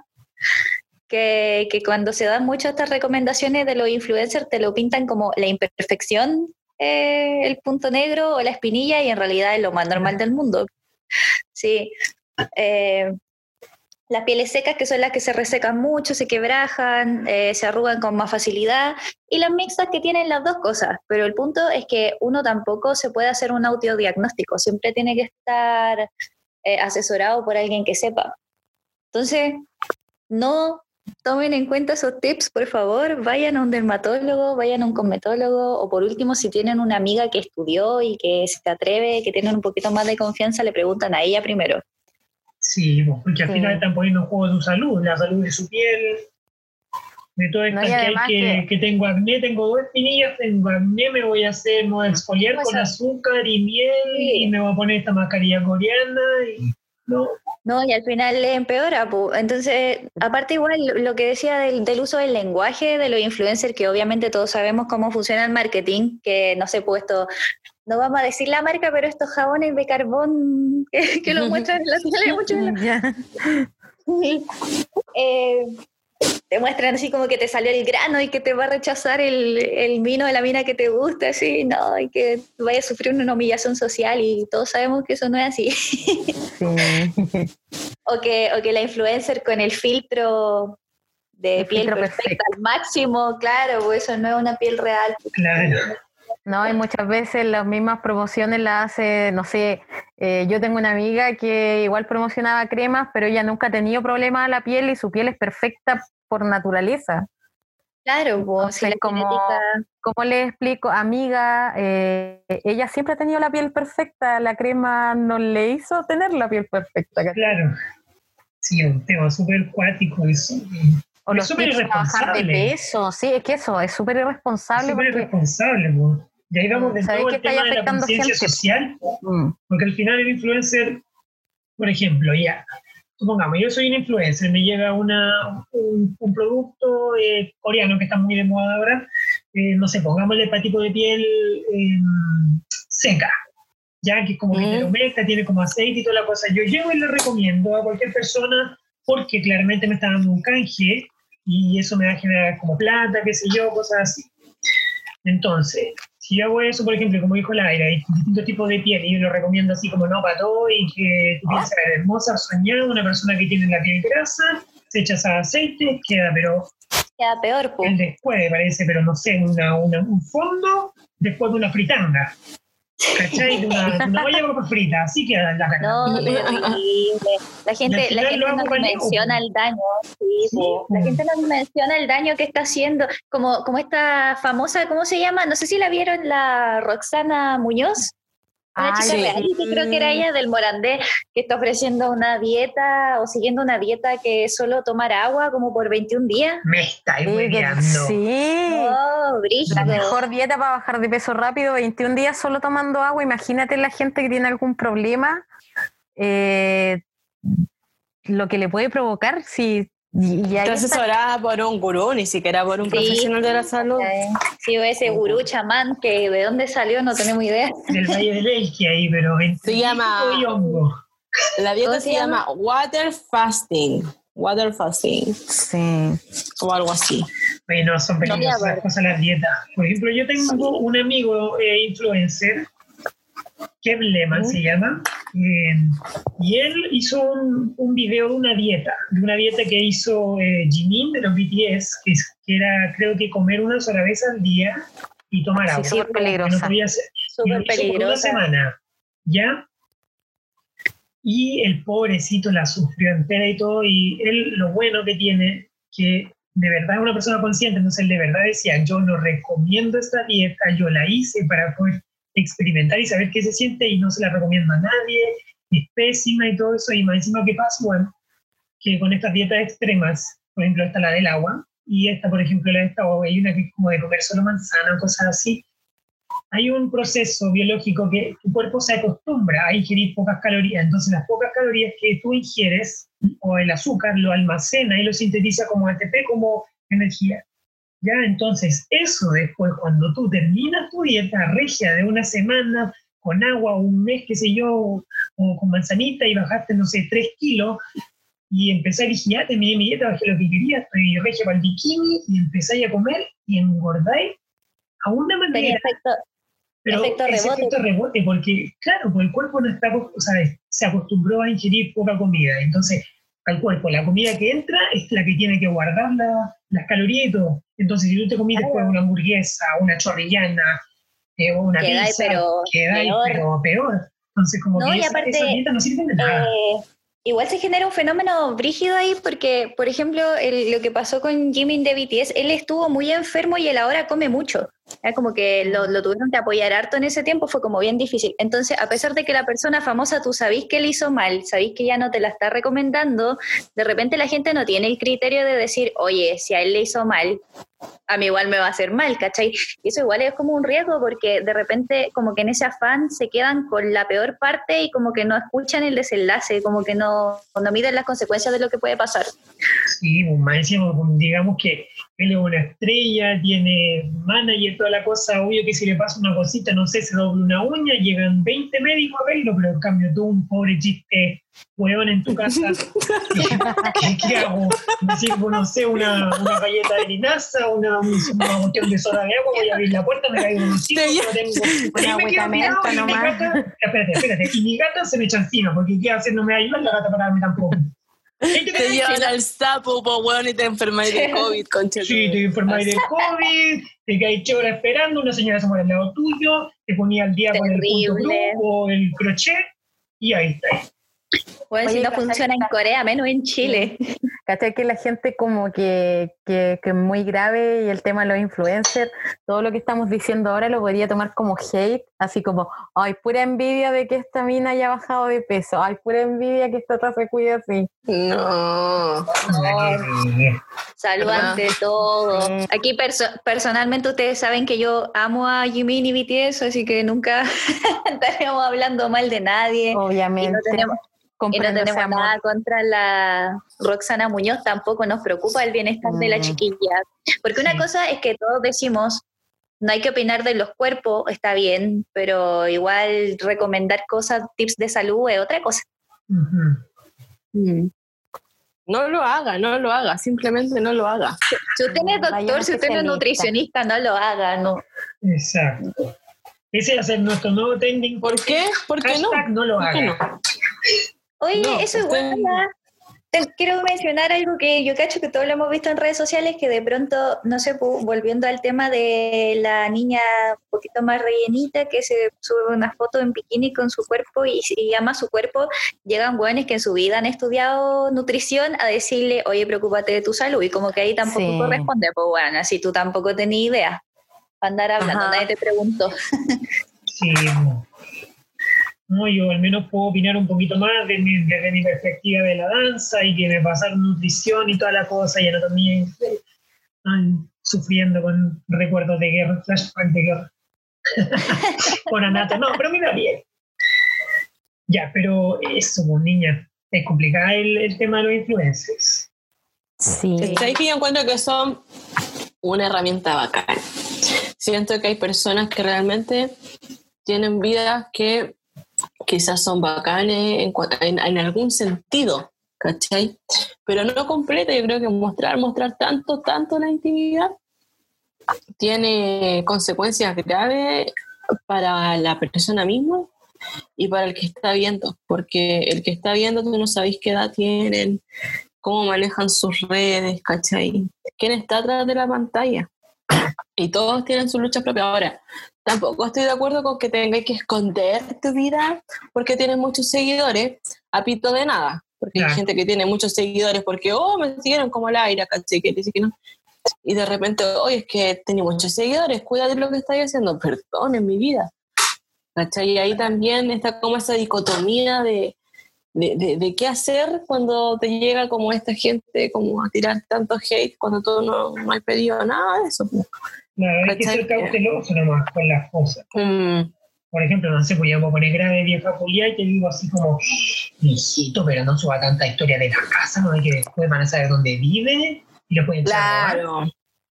Que, cuando se dan muchas estas recomendaciones de los influencers, te lo pintan como la imperfección, eh, el punto negro o la espinilla, y en realidad es lo más normal del mundo. Sí. Eh, las pieles secas, que son las que se resecan mucho, se quebrajan, eh, se arrugan con más facilidad, y las mixtas que tienen las dos cosas. Pero el punto es que uno tampoco se puede hacer un autodiagnóstico, siempre tiene que estar eh, asesorado por alguien que sepa. Entonces, no tomen en cuenta esos tips, por favor, vayan a un dermatólogo, vayan a un cosmetólogo, o por último, si tienen una amiga que estudió y que se atreve, que tienen un poquito más de confianza, le preguntan a ella primero. Sí, pues, porque al Sí. final están poniendo en juego su salud, la salud de su piel. De todo esto No, que, hay que, que- que tengo acné, tengo dos espinillas, tengo acné, me voy a hacer, me voy a exfoliar Pues, con ah, azúcar y miel sí. y me voy a poner esta mascarilla coreana y no, No, y al final le empeora. pu. Entonces, aparte igual lo- lo que decía del, del uso del lenguaje de los influencers, que obviamente todos sabemos cómo funciona el marketing, que no sé, puesto, no vamos a decir la marca, pero estos jabones de carbón que, que lo muestran en la tele mucho en la- eh, te muestran así como que te salió el grano y que te va a rechazar el, el vino de la mina que te gusta, así, no, y que vaya a sufrir una humillación social y todos sabemos que eso no es así. Sí. o, que, o que la influencer con el filtro de El piel filtro perfecta perfecto. al máximo, claro, pues eso no es una piel real. claro. No, y muchas veces las mismas promociones las hace, no sé, Eh, yo tengo una amiga que igual promocionaba cremas, pero ella nunca ha tenido problema a la piel y su piel es perfecta por naturaleza. Claro, pues, si la como, ¿cómo le explico? Amiga, eh, ella siempre ha tenido la piel perfecta, la crema no le hizo tener la piel perfecta. Claro, sí, un tema súper cuático eso. O los súper irresponsable. de peso, sí, es que eso, es súper irresponsable. Súper irresponsable. Y ahí vamos de nuevo el tema de la conciencia social, mm. porque al final el influencer, por ejemplo, ya, supongamos, yo soy un influencer, me llega una, un, producto eh, coreano que está muy de moda ahora, eh, no sé, pongámosle para tipo de piel em, seca, ya que es como que te tiene como aceite y toda la cosa. Yo llego y le recomiendo a cualquier persona porque claramente me está dando un canje y eso me va a generar como plata, qué sé yo, cosas así. Entonces, si yo hago eso, por ejemplo, como dijo Laira, hay distintos tipos de piel y yo lo recomiendo así como no para todo y que tu piel se vea hermosa, soñada, una persona que tiene la piel grasa, se echa ese aceite, queda pero... Queda peor, pues. después parece, pero no sé, una, un fondo después de una fritanga. ¿Cachai? De una, una olla de frita, así que la cara. No, La gente, la gente no menciona el daño, sí, la gente no menciona el daño que está haciendo, como, como esta famosa, ¿cómo se llama? No sé si la vieron, la Roxana Muñoz. Una chica real, creo que era ella del Morandé, que está ofreciendo una dieta o siguiendo una dieta que es solo tomar agua como por 21 días. Me está hueveando. Sí. Oh, la mejor dieta para bajar de peso rápido, 21 días solo tomando agua. Imagínate la gente que tiene algún problema. Eh, lo que le puede provocar si y, asesorada por un gurú, ni siquiera por un profesional de la salud. Sí, ese gurú chamán que de dónde salió no tenemos idea. Del Valle del Elche ahí, pero se llama La dieta se, llama? water fasting. Water fasting. Sí. O algo así. Bueno, son peligrosas cosas las dietas. Por ejemplo, yo tengo un amigo eh, influencer Kev Lehman se llama, eh, y él hizo un, un, video de una dieta, de una dieta que hizo eh, Jimin de los BTS, que, que, era creo que comer una sola vez al día y tomar agua. Sí, súper peligrosa. No Por una semana, ¿ya? Y el pobrecito la sufrió entera y todo, y él lo bueno que tiene, que de verdad es una persona consciente, entonces él de verdad decía, yo no recomiendo esta dieta, yo la hice para poder experimentar y saber qué se siente y no se la recomiendo a nadie, es pésima y todo eso. Y más encima, ¿qué pasa? Bueno, que con estas dietas extremas, por ejemplo, esta la del agua, y esta, por ejemplo, la de esta, o hay una que es como de comer solo manzana o cosas así, hay un proceso biológico que tu cuerpo se acostumbra a ingerir pocas calorías. Entonces, las pocas calorías que tú ingieres, o el azúcar, lo almacena y lo sintetiza como ATP, como energía. ¿Ya? Entonces, eso después, cuando tú terminas tu dieta regia de una semana, con agua, un mes, qué sé yo, o con manzanita y bajaste, no sé, tres kilos, y empecé a vigilar, terminé mi dieta, bajé lo que quería, estoy regia para el bikini, y empecé a comer y engordáis a una manera. Efecto, pero efecto rebote. efecto rebote, porque, claro, pues el cuerpo no está, o sea, se acostumbró a ingerir poca comida, entonces al cuerpo. La comida que entra es la que tiene que guardar las calorías y todo. Entonces, si tú te comiste después una hamburguesa, una chorrillana eh, o una pizza, pero queda peor. pero peor. Entonces, como que esa, dieta no sirve de nada. Eh, igual se genera un fenómeno brígido ahí porque, por ejemplo, lo que pasó con Jimin de BTS, él estuvo muy enfermo y él ahora come mucho. Como que lo, lo, tuvieron que apoyar harto en ese tiempo, fue como bien difícil. Entonces, a pesar de que la persona famosa, tú sabís que le hizo mal, sabís que ya no te la está recomendando, de repente la gente no tiene el criterio de decir, oye, si a él le hizo mal, a mí igual me va a hacer mal, ¿cachai? Y eso igual es como un riesgo porque de repente como que en ese afán se quedan con la peor parte y como que no escuchan el desenlace, como que no, no miden las consecuencias de lo que puede pasar. Sí, pues, más digamos que él es una estrella, tiene manager, toda la cosa, obvio que si le pasa una cosita, no sé, se doble una uña, llegan 20 médicos a verlo, pero en cambio tú, un pobre chiste huevón en tu casa, ¿qué, hago? no sé, una, una galleta de linaza, una, una cuestión de soda de agua, voy a abrir la puerta, me caigo un chico, no tengo... Una me mi gata, espérate, espérate, y mi gata se me echa encima, porque ¿qué hacer? No me ayuda la gata para darme tampoco. Te llevan al sapo, po, weón, y te enfermáis de COVID, concha. Sí, te enfermáis de COVID, te caes horas esperando, una señora se muere al lado tuyo, te ponía al día con el punto o el crochet, Y ahí está. Bueno, si no funciona en Corea, menos en Chile. ¿Cachai? Que la gente como que, que, que, es muy grave y el tema de los influencers, todo lo que estamos diciendo ahora lo podría tomar como hate, así como, ay, pura envidia de que esta mina haya bajado de peso, ay, pura envidia que esta otra se cuida así. No. Salud ante todo. Aquí personalmente ustedes saben que yo amo a Jimin y BTS, así que nunca estaremos hablando mal de nadie. Obviamente. Y no tenemos nada contra la Roxana Muñoz, tampoco nos preocupa el bienestar de la mm. chiquilla. Porque una cosa es que todos decimos, no hay que opinar de los cuerpos, está bien, pero igual recomendar cosas, tips de salud es otra cosa. Mm. No lo haga, no lo haga, simplemente no lo haga. Si usted es doctor, si usted es nutricionista, no lo haga, no. Exacto. Ese va a ser nuestro nuevo trending. ¿Por qué? ¿Por qué no? no lo haga. Oye, eso igual te quiero mencionar algo que yo cacho que todos lo hemos visto en redes sociales, que de pronto, no sé, volviendo al tema de la niña un poquito más rellenita que se sube una foto en bikini con su cuerpo y, y ama su cuerpo, llegan buenos que en su vida han estudiado nutrición a decirle, oye, preocúpate de tu salud, y como que ahí tampoco corresponde, pues bueno, así tú tampoco tenías idea, andar hablando, nadie te preguntó. sí, ¿no? Yo al menos puedo opinar un poquito más desde mi, perspectiva de la danza y que me pasaron nutrición y toda la cosa y anatomía están sufriendo con recuerdos de guerra, flashback de guerra. con Anata, no, pero mira bien. Ya, pero eso, pues, niña, es complicado el, tema de los influencers. Sí. Que yo encuentro que son una herramienta bacana. Siento que hay personas que realmente tienen vidas que quizás son bacanes en, en, algún sentido, ¿cachai? Pero no completa, yo creo que mostrar, mostrar tanto, tanto la intimidad tiene consecuencias graves para la persona misma y para el que está viendo, porque el que está viendo tú no sabéis qué edad tienen, cómo manejan sus redes, ¿cachai? ¿Quién está atrás de la pantalla? Y todos tienen su lucha propia. Ahora, tampoco estoy de acuerdo con que tengas que esconder tu vida porque tienes muchos seguidores a pito de nada. Porque hay gente que tiene muchos seguidores porque, oh, me siguieron como la aire, ¿cachai? Que dice que no. Y de repente, oye, es que tenía muchos seguidores, cuídate de lo que estás haciendo. Perdón, en mi vida. ¿Cachai? Y ahí también está como esa dicotomía de, de, de, qué hacer cuando te llega como esta gente como a tirar tanto hate cuando tú no, no has pedido nada de eso. Claro, hay que ser cauteloso nomás con las cosas. Mm. Por ejemplo, no sé, pues ya a poner grave vieja Julia y te digo así como, hijito, pero no suba tanta historia de la casa, no hay que después van a saber dónde vive y lo pueden Claro.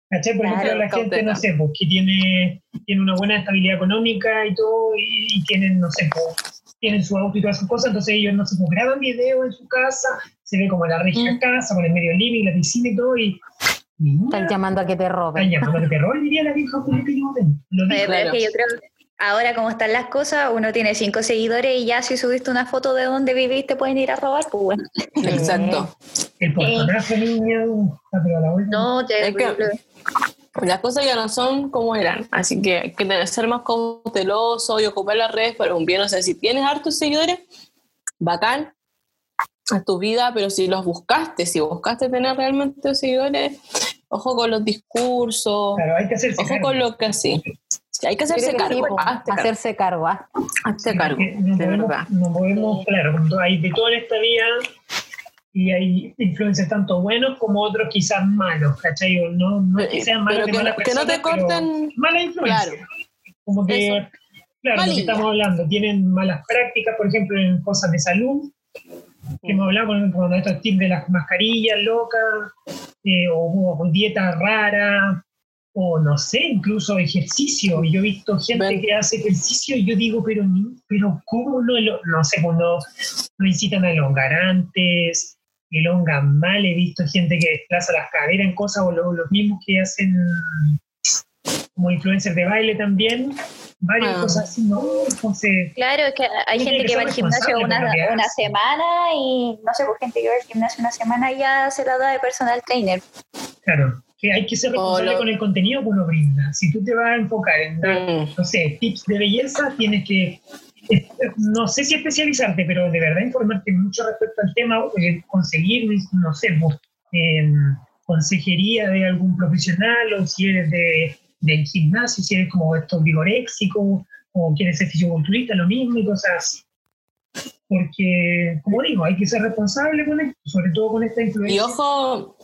¿Cachai? Por ejemplo, la gente, no sé, pues que tiene, tiene una buena estabilidad económica y todo, y, tienen, no sé, pues, tienen su auto y todas sus cosas, entonces ellos, no sé, pues graban video en su casa, se ve como la regia mm. casa, con el medio living, la piscina y todo, y están llamando a que te roben. Están llamando a que te roben, diría la vieja que yo Pero que yo creo que ahora como están las cosas, uno tiene cinco seguidores y ya si subiste una foto de donde viviste pueden ir a robar, pues bueno. Exacto. El portonazo, niña, No, te las cosas ya no son como eran, así que hay que ser más cauteloso y ocupar las redes para un bien. O sea, si tienes hartos seguidores, bacán, a tu vida, pero si los buscaste, si buscaste tener realmente seguidores, ojo con los discursos, claro, hay que hacerse ojo con lo que así. hay que hacerse cargo, hacerse cargo. Hazte cargo, no, podemos, no podemos, claro, hay de toda esta vida y hay influencias tanto buenos como otros quizás malos, ¿cachai? No, no que sean malos, que, que, no te corten. Mala influencia. Claro. Como que, claro, lo que estamos hablando, tienen malas prácticas, por ejemplo, en cosas de salud, que hemos hablado con, estos tips de las mascarillas locas, eh, o, con dieta rara, o no sé, incluso ejercicio. Yo he visto gente que hace ejercicio y yo digo, pero, pero ¿cómo no? No sé, cuando lo incitan a elongar antes, elongan mal, he visto gente que desplaza las caderas en cosas, o los mismos que hacen como influencers de baile también, varias ah. cosas así, ¿no? Entonces, claro, es que hay gente que, va al gimnasio una, una semana y no sé, pues gente que va al gimnasio una semana y ya se la da de personal trainer. Claro, que hay que ser responsable con el contenido que uno brinda. Si tú te vas a enfocar en dar, mm. no sé, tips de belleza, tienes que no sé si especializarte, pero de verdad informarte mucho respecto al tema, eh, conseguir, no sé, eh, consejería de algún profesional o si eres de, del gimnasio, si eres como esto vigoréxico o quieres ser fisiculturista, lo mismo y cosas así. Porque, como digo, hay que ser responsable con esto, sobre todo con esta influencia. Y ojo,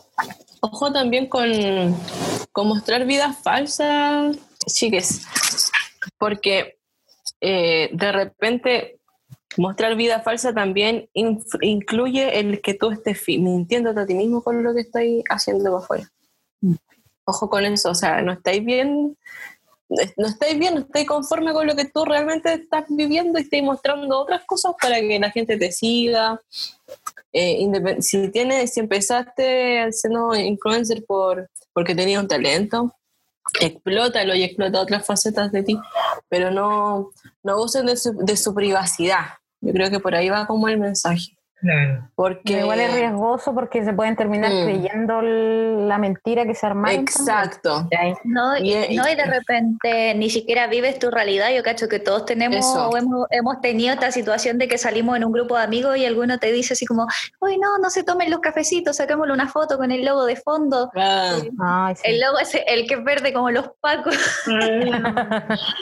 ojo también con, con mostrar vidas falsas, chiques, porque eh, de repente mostrar vida falsa también incluye el que tú estés mintiéndote a ti mismo con lo que estáis haciendo por afuera. Ojo con eso, o sea, no estáis bien, no estáis bien, no estáis conforme con lo que tú realmente estás viviendo y estáis mostrando otras cosas para que la gente te siga. Eh, si tienes, si empezaste siendo influencer por, porque tenías un talento, explótalo y explota otras facetas de ti, pero no, no usen de su, de su privacidad. Yo creo que por ahí va como el mensaje. Porque igual es riesgoso porque se pueden terminar mm. creyendo la mentira que se armaron. Exacto. No y, no, y de repente ni siquiera vives tu realidad. Yo cacho que todos tenemos o hemos, hemos, tenido esta situación de que salimos en un grupo de amigos y alguno te dice así como, uy, no, no se tomen los cafecitos, saquémosle una foto con el logo de fondo. Ah. El logo es el que es verde como los pacos.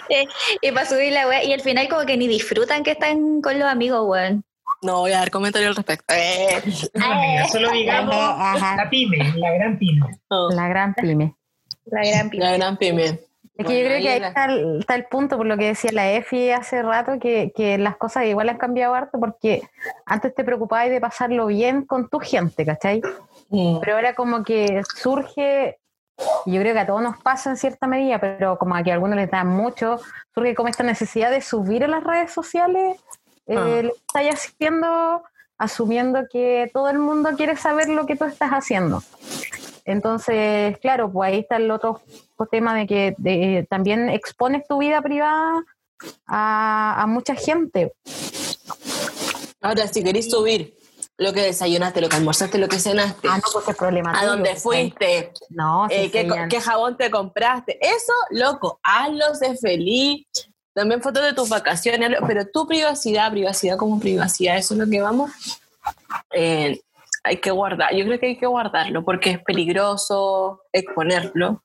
Eh, y, para subir la web. Y al final como que ni disfrutan que están con los amigos, weón. No voy a dar comentarios al respecto. Eh. solo digamos la pyme, la gran pyme. La gran pyme. La gran pyme. La gran pyme. Es que yo creo que ahí está el, punto, por lo que decía la EFI hace rato, que, que, las cosas igual han cambiado harto, porque antes te preocupabas de pasarlo bien con tu gente, ¿cachai? Mm. Pero ahora como que surge, yo creo que a todos nos pasa en cierta medida, pero como a que a algunos les da mucho, surge como esta necesidad de subir a las redes sociales eh, ah. lo estáis haciendo asumiendo que todo el mundo quiere saber lo que tú estás haciendo. Entonces, claro, pues ahí está el otro tema de que también expones tu vida privada a, mucha gente. Ahora, si queréis subir lo que desayunaste, lo que almorzaste, lo que cenaste. Ah, no, pues es problema. A dónde fuiste. No, eh, qué, qué, jabón te compraste. Eso, loco, hazlo, sé feliz también fotos de tus vacaciones, pero tu privacidad, privacidad como privacidad, eso es lo que vamos. Eh, hay que guardar, yo creo que hay que guardarlo porque es peligroso exponerlo.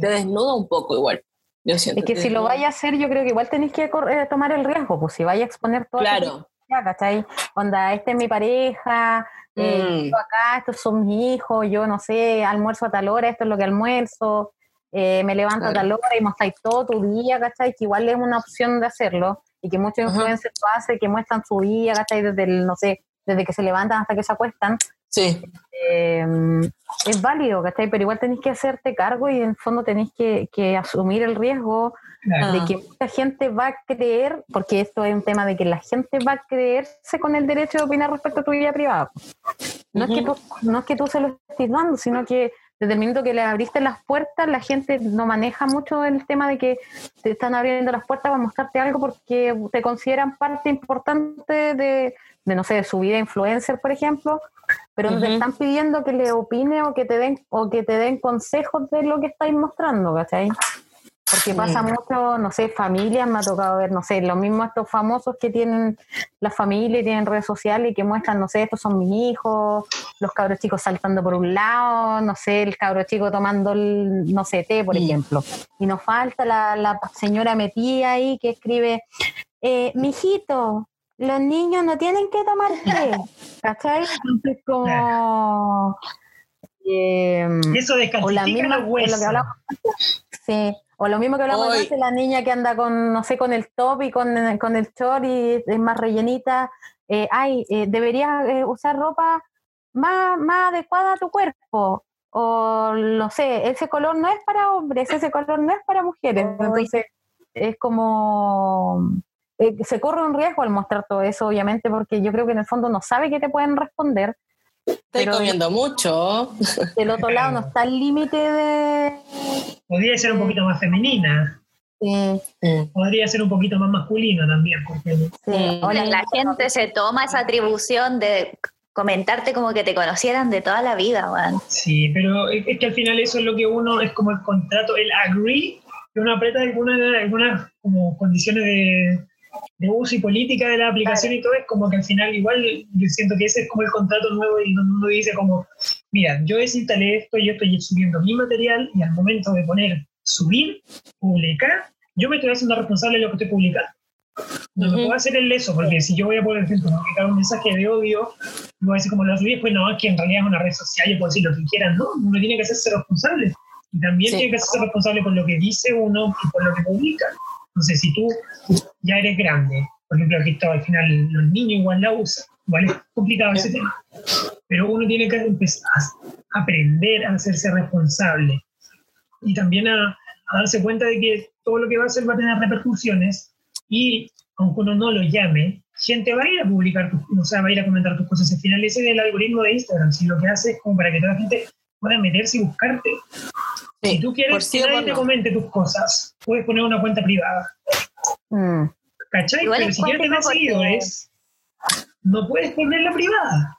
Te desnuda un poco igual. Yo siento es que si lo vaya a hacer, yo creo que igual tenéis que eh, tomar el riesgo, pues si vaya a exponer todo. Claro. ¿cachai? Onda, este es mi pareja, eh, mm. acá, estos son mis hijos, yo no sé, almuerzo a tal hora, esto es lo que almuerzo. Eh, me levanto a tal hora y mostráis todo tu día, ¿cachai? Que igual es una opción de hacerlo y que muchos influencers lo hacen, que muestran su día, ¿cachai? Desde el, no sé, desde que se levantan hasta que se acuestan. Sí. Em, es válido, ¿cachai? Pero igual tenéis que hacerte cargo y en el fondo tenéis que, que asumir el riesgo de que mucha gente va a creer, porque esto es un tema de que la gente va a creerse con el derecho de opinar respecto a tu vida privada. No, es, que tú, no es que tú se lo estés dando, sino que desde el minuto que le abriste las puertas, la gente no maneja mucho el tema de que te están abriendo las puertas para mostrarte algo porque te consideran parte importante de, no sé, de su vida influencer, por ejemplo, pero te están pidiendo que le opine o que te den o que te den consejos de lo que estáis mostrando, ¿cachai? Porque pasa mucho, no sé, familias, me ha tocado ver, no sé, los mismos estos famosos que tienen la familia y tienen redes sociales y que muestran, no sé, estos son mis hijos, los cabros chicos saltando por un lado, no sé, el cabro chico tomando, el, no sé, té, por ejemplo. Y nos falta la, la señora metida ahí que escribe, eh, mijito, los niños no tienen que tomar té, ¿cachai? Entonces como... Eh, Eso descalcifica los Sí, o lo mismo que hablamos de la niña que anda con, no sé, con el top y con, el short y es más rellenita. Eh, ay, eh, deberías eh, usar ropa más, más adecuada a tu cuerpo. O no sé, ese color no es para hombres, ese color no es para mujeres. Entonces, es como. Se corre un riesgo al mostrar todo eso, obviamente, porque yo creo que en el fondo no sabe qué te pueden responder Estoy comiendo mucho. Del otro lado no está el límite de... Podría ser un poquito más femenina. Sí. Podría ser un poquito más masculino también. Porque... Sí. la gente se toma esa atribución de comentarte como que te conocieran de toda la vida, Juan. Sí, pero es que al final eso es lo que uno, es como el contrato, el agree, que uno aprieta algunas, algunas como condiciones de, de uso y política de la aplicación y todo, es como que al final igual yo siento que ese es como el contrato nuevo y donde uno dice como, mira, yo desinstalé esto yo estoy subiendo mi material y al momento de poner subir, publicar, yo me estoy haciendo responsable de lo que estoy publicando. No me puedo hacer el leso, porque si yo voy a, por ejemplo, publicar un mensaje de odio, voy a decir como lo subí, pues no, es que en realidad es una red social, yo puedo decir lo que quieran, no, uno tiene que hacerse responsable. Y también tiene que hacerse responsable por lo que dice uno y por lo que publica. Entonces, si tú ya eres grande, por ejemplo, aquí está, al final los niños igual la usan, igual es complicado ese tema, pero uno tiene que empezar a aprender a hacerse responsable. Y también a, darse cuenta de que todo lo que va a hacer va a tener repercusiones. Y aunque uno no lo llame, gente va a ir a publicar, tus, o sea, va a ir a comentar tus cosas. Al final ese es el algoritmo de Instagram, si lo que hace es como para que toda la gente pueda meterse y buscarte. si tú quieres que nadie te comente tus cosas, puedes poner una cuenta privada. Mm. ¿Cachai? Pero si quieres tener seguidores, no puedes ponerla privada.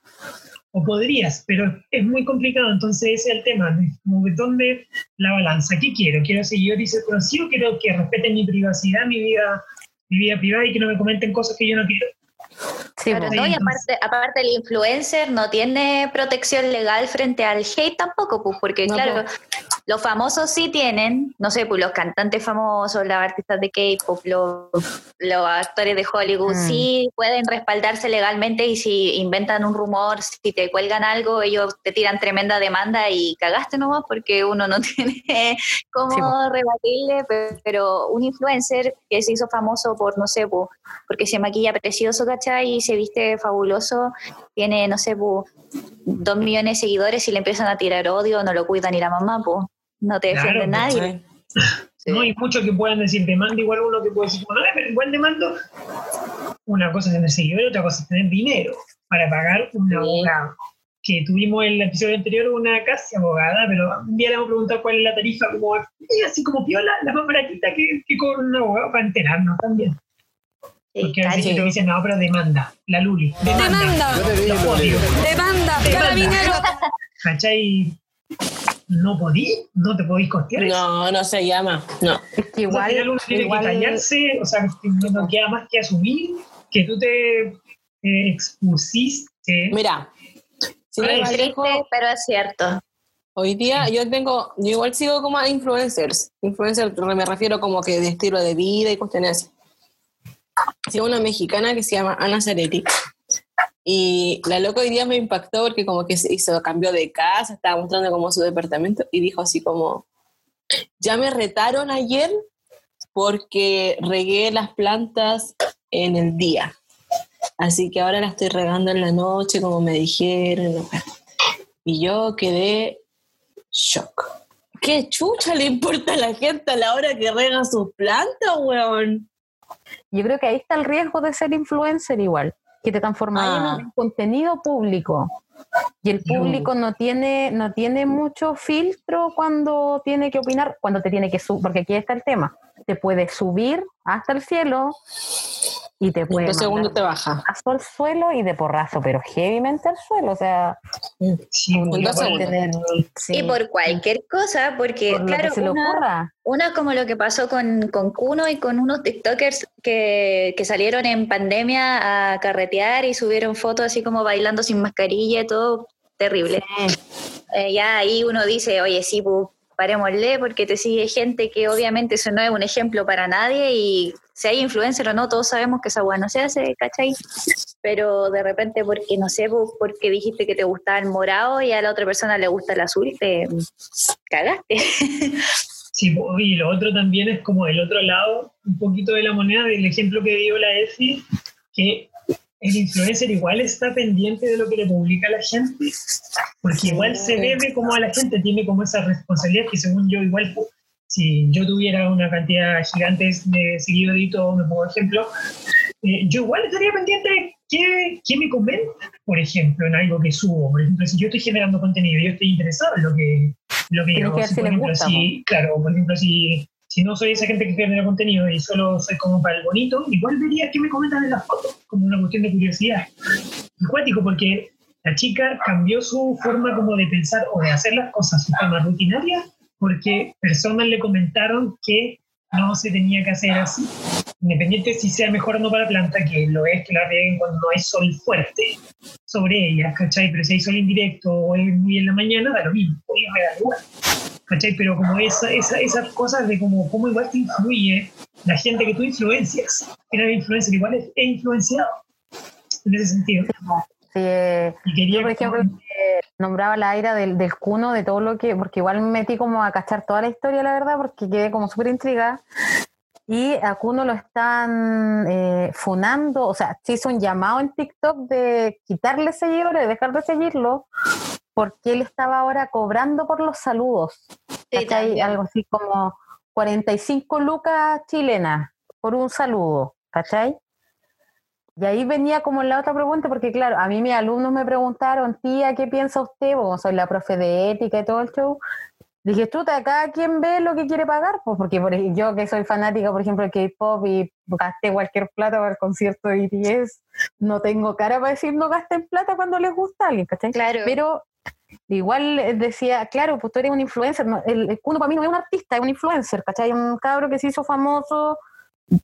O podrías, pero es muy complicado. Entonces ese es el tema. Como ¿Dónde la balanza? ¿Qué quiero? ¿Quiero seguidores y ser conocido? ¿Quiero que respeten mi privacidad, mi vida, mi vida privada y que no me comenten cosas que yo no quiero? Sí, pues. no, y aparte, aparte el influencer no tiene protección legal frente al hate tampoco, pues, porque claro, pues. Los famosos sí tienen, no sé, pues los cantantes famosos, los artistas de K-pop, los, los, actores de Hollywood, mm. sí pueden respaldarse legalmente y si inventan un rumor, si te cuelgan algo, ellos te tiran tremenda demanda y cagaste nomás porque uno no tiene cómo rebatirle, pero un influencer que se hizo famoso por, no sé, porque se maquilla precioso, ¿cachai? Y se viste fabuloso, tiene, no sé, dos millones de seguidores y le empiezan a tirar odio, no lo cuidan ni la mamá, pues no te defiende nadie. No hay muchos que puedan decir demanda, igual uno que puede decir, bueno, pero igual demando. Una cosa es tener seguidores, otra cosa es tener dinero para pagar un abogado. Que tuvimos en el episodio anterior una casi abogada, pero un día le vamos a preguntar cuál es la tarifa, como, así como piola, la más baratita que, que cobra un abogado para enterarnos también. Porque a veces te dicen, no, pero demanda, la Luli. Demanda. Demanda. Demanda. Carabinero. ¿Cachai? No podí, no te podís costear No, no se llama, no. Es que igual. uno tiene que callarse, o sea, no queda más que asumir que tú te eh, expusiste. Mira, sí, es triste, pero es cierto. Hoy día yo tengo, yo igual sigo como a influencers. Influencers me refiero como que de estilo de vida y cuestiones así una mexicana que se llama Ana Zaretti. Y la loca hoy día me impactó porque como que se hizo, cambió de casa, estaba mostrando como su departamento y dijo así como, ya me retaron ayer porque regué las plantas en el día. Así que ahora las estoy regando en la noche como me dijeron. Y yo quedé shock. ¿Qué chucha le importa a la gente a la hora que rega sus plantas, weón? Yo creo que ahí está el riesgo de ser influencer igual, que te transformas en un ah. contenido público. Y el público no tiene, no tiene mucho filtro cuando tiene que opinar, cuando te tiene que subir, porque aquí está el tema. Te puede subir hasta el cielo y te puede. segundo te baja. Hasta el suelo y de porrazo, pero heavymente al suelo. O sea, sí, tener, y por cualquier cosa, porque claro, se una, una, como lo que pasó con, con Kuno y con unos TikTokers que, que, salieron en pandemia a carretear y subieron fotos así como bailando sin mascarilla y todo terrible. Eh, ya ahí uno dice, oye, sí, pues parémosle porque te sigue gente que obviamente eso no es un ejemplo para nadie y si hay influencer o no, todos sabemos que esa hueá no se hace, ¿cachai? Pero de repente porque, no sé, porque dijiste que te gustaba el morado y a la otra persona le gusta el azul, te cagaste. Sí, y lo otro también es como el otro lado, un poquito de la moneda, del ejemplo que dio la EFI, que el influencer igual está pendiente de lo que le publica la gente, porque igual se debe como a la gente, tiene como esa responsabilidad que según yo igual, si yo tuviera una cantidad gigante de seguidores, me pongo ejemplo, eh, yo igual estaría pendiente de qué, me comenta, por ejemplo, en algo que subo. Por ejemplo, si yo estoy generando contenido, yo estoy interesado en lo que, lo que hago. por ejemplo, si, claro, por ejemplo, si si no soy esa gente que genera contenido y solo soy como para el bonito, igual vería que me comentan en las fotos, como una cuestión de curiosidad. Acuático, porque la chica cambió su forma como de pensar o de hacer las cosas, su forma rutinaria, porque personas le comentaron que no se tenía que hacer así. independiente si sea mejor o no para la planta, que lo es que la rieguen cuando no hay sol fuerte sobre ella, ¿cachai? Pero si hay sol indirecto o es muy en la mañana, da lo mismo, puede dar igual, ¿cachai? Pero como esa, esa, esas cosas de como cómo igual te influye la gente que tú influencias, que era influencer igual es, influenciado en ese sentido. Sí, quería, por ejemplo, nombraba la aira del, del cuno, de todo lo que, porque igual me metí como a cachar toda la historia, la verdad, porque quedé como súper intrigada. Y a Kuno lo están eh, funando, o sea, se hizo un llamado en TikTok de quitarle seguidores, de dejar de seguirlo, porque él estaba ahora cobrando por los saludos. Sí, Algo así como 45 lucas chilenas por un saludo, ¿cachai? Y ahí venía como la otra pregunta, porque claro, a mí mis alumnos me preguntaron, tía, ¿qué piensa usted? Como soy la profe de ética y todo el show. Dije, chuta, cada quien ve lo que quiere pagar, pues porque por, yo que soy fanática, por ejemplo, del K-pop y gasté cualquier plata para el concierto de BTS, no tengo cara para decir no gasten plata cuando les gusta a alguien, ¿cachai? Claro. Pero igual decía, claro, pues tú eres un influencer, el, uno para mí no es un artista, es un influencer, ¿cachai? Un cabro que se hizo famoso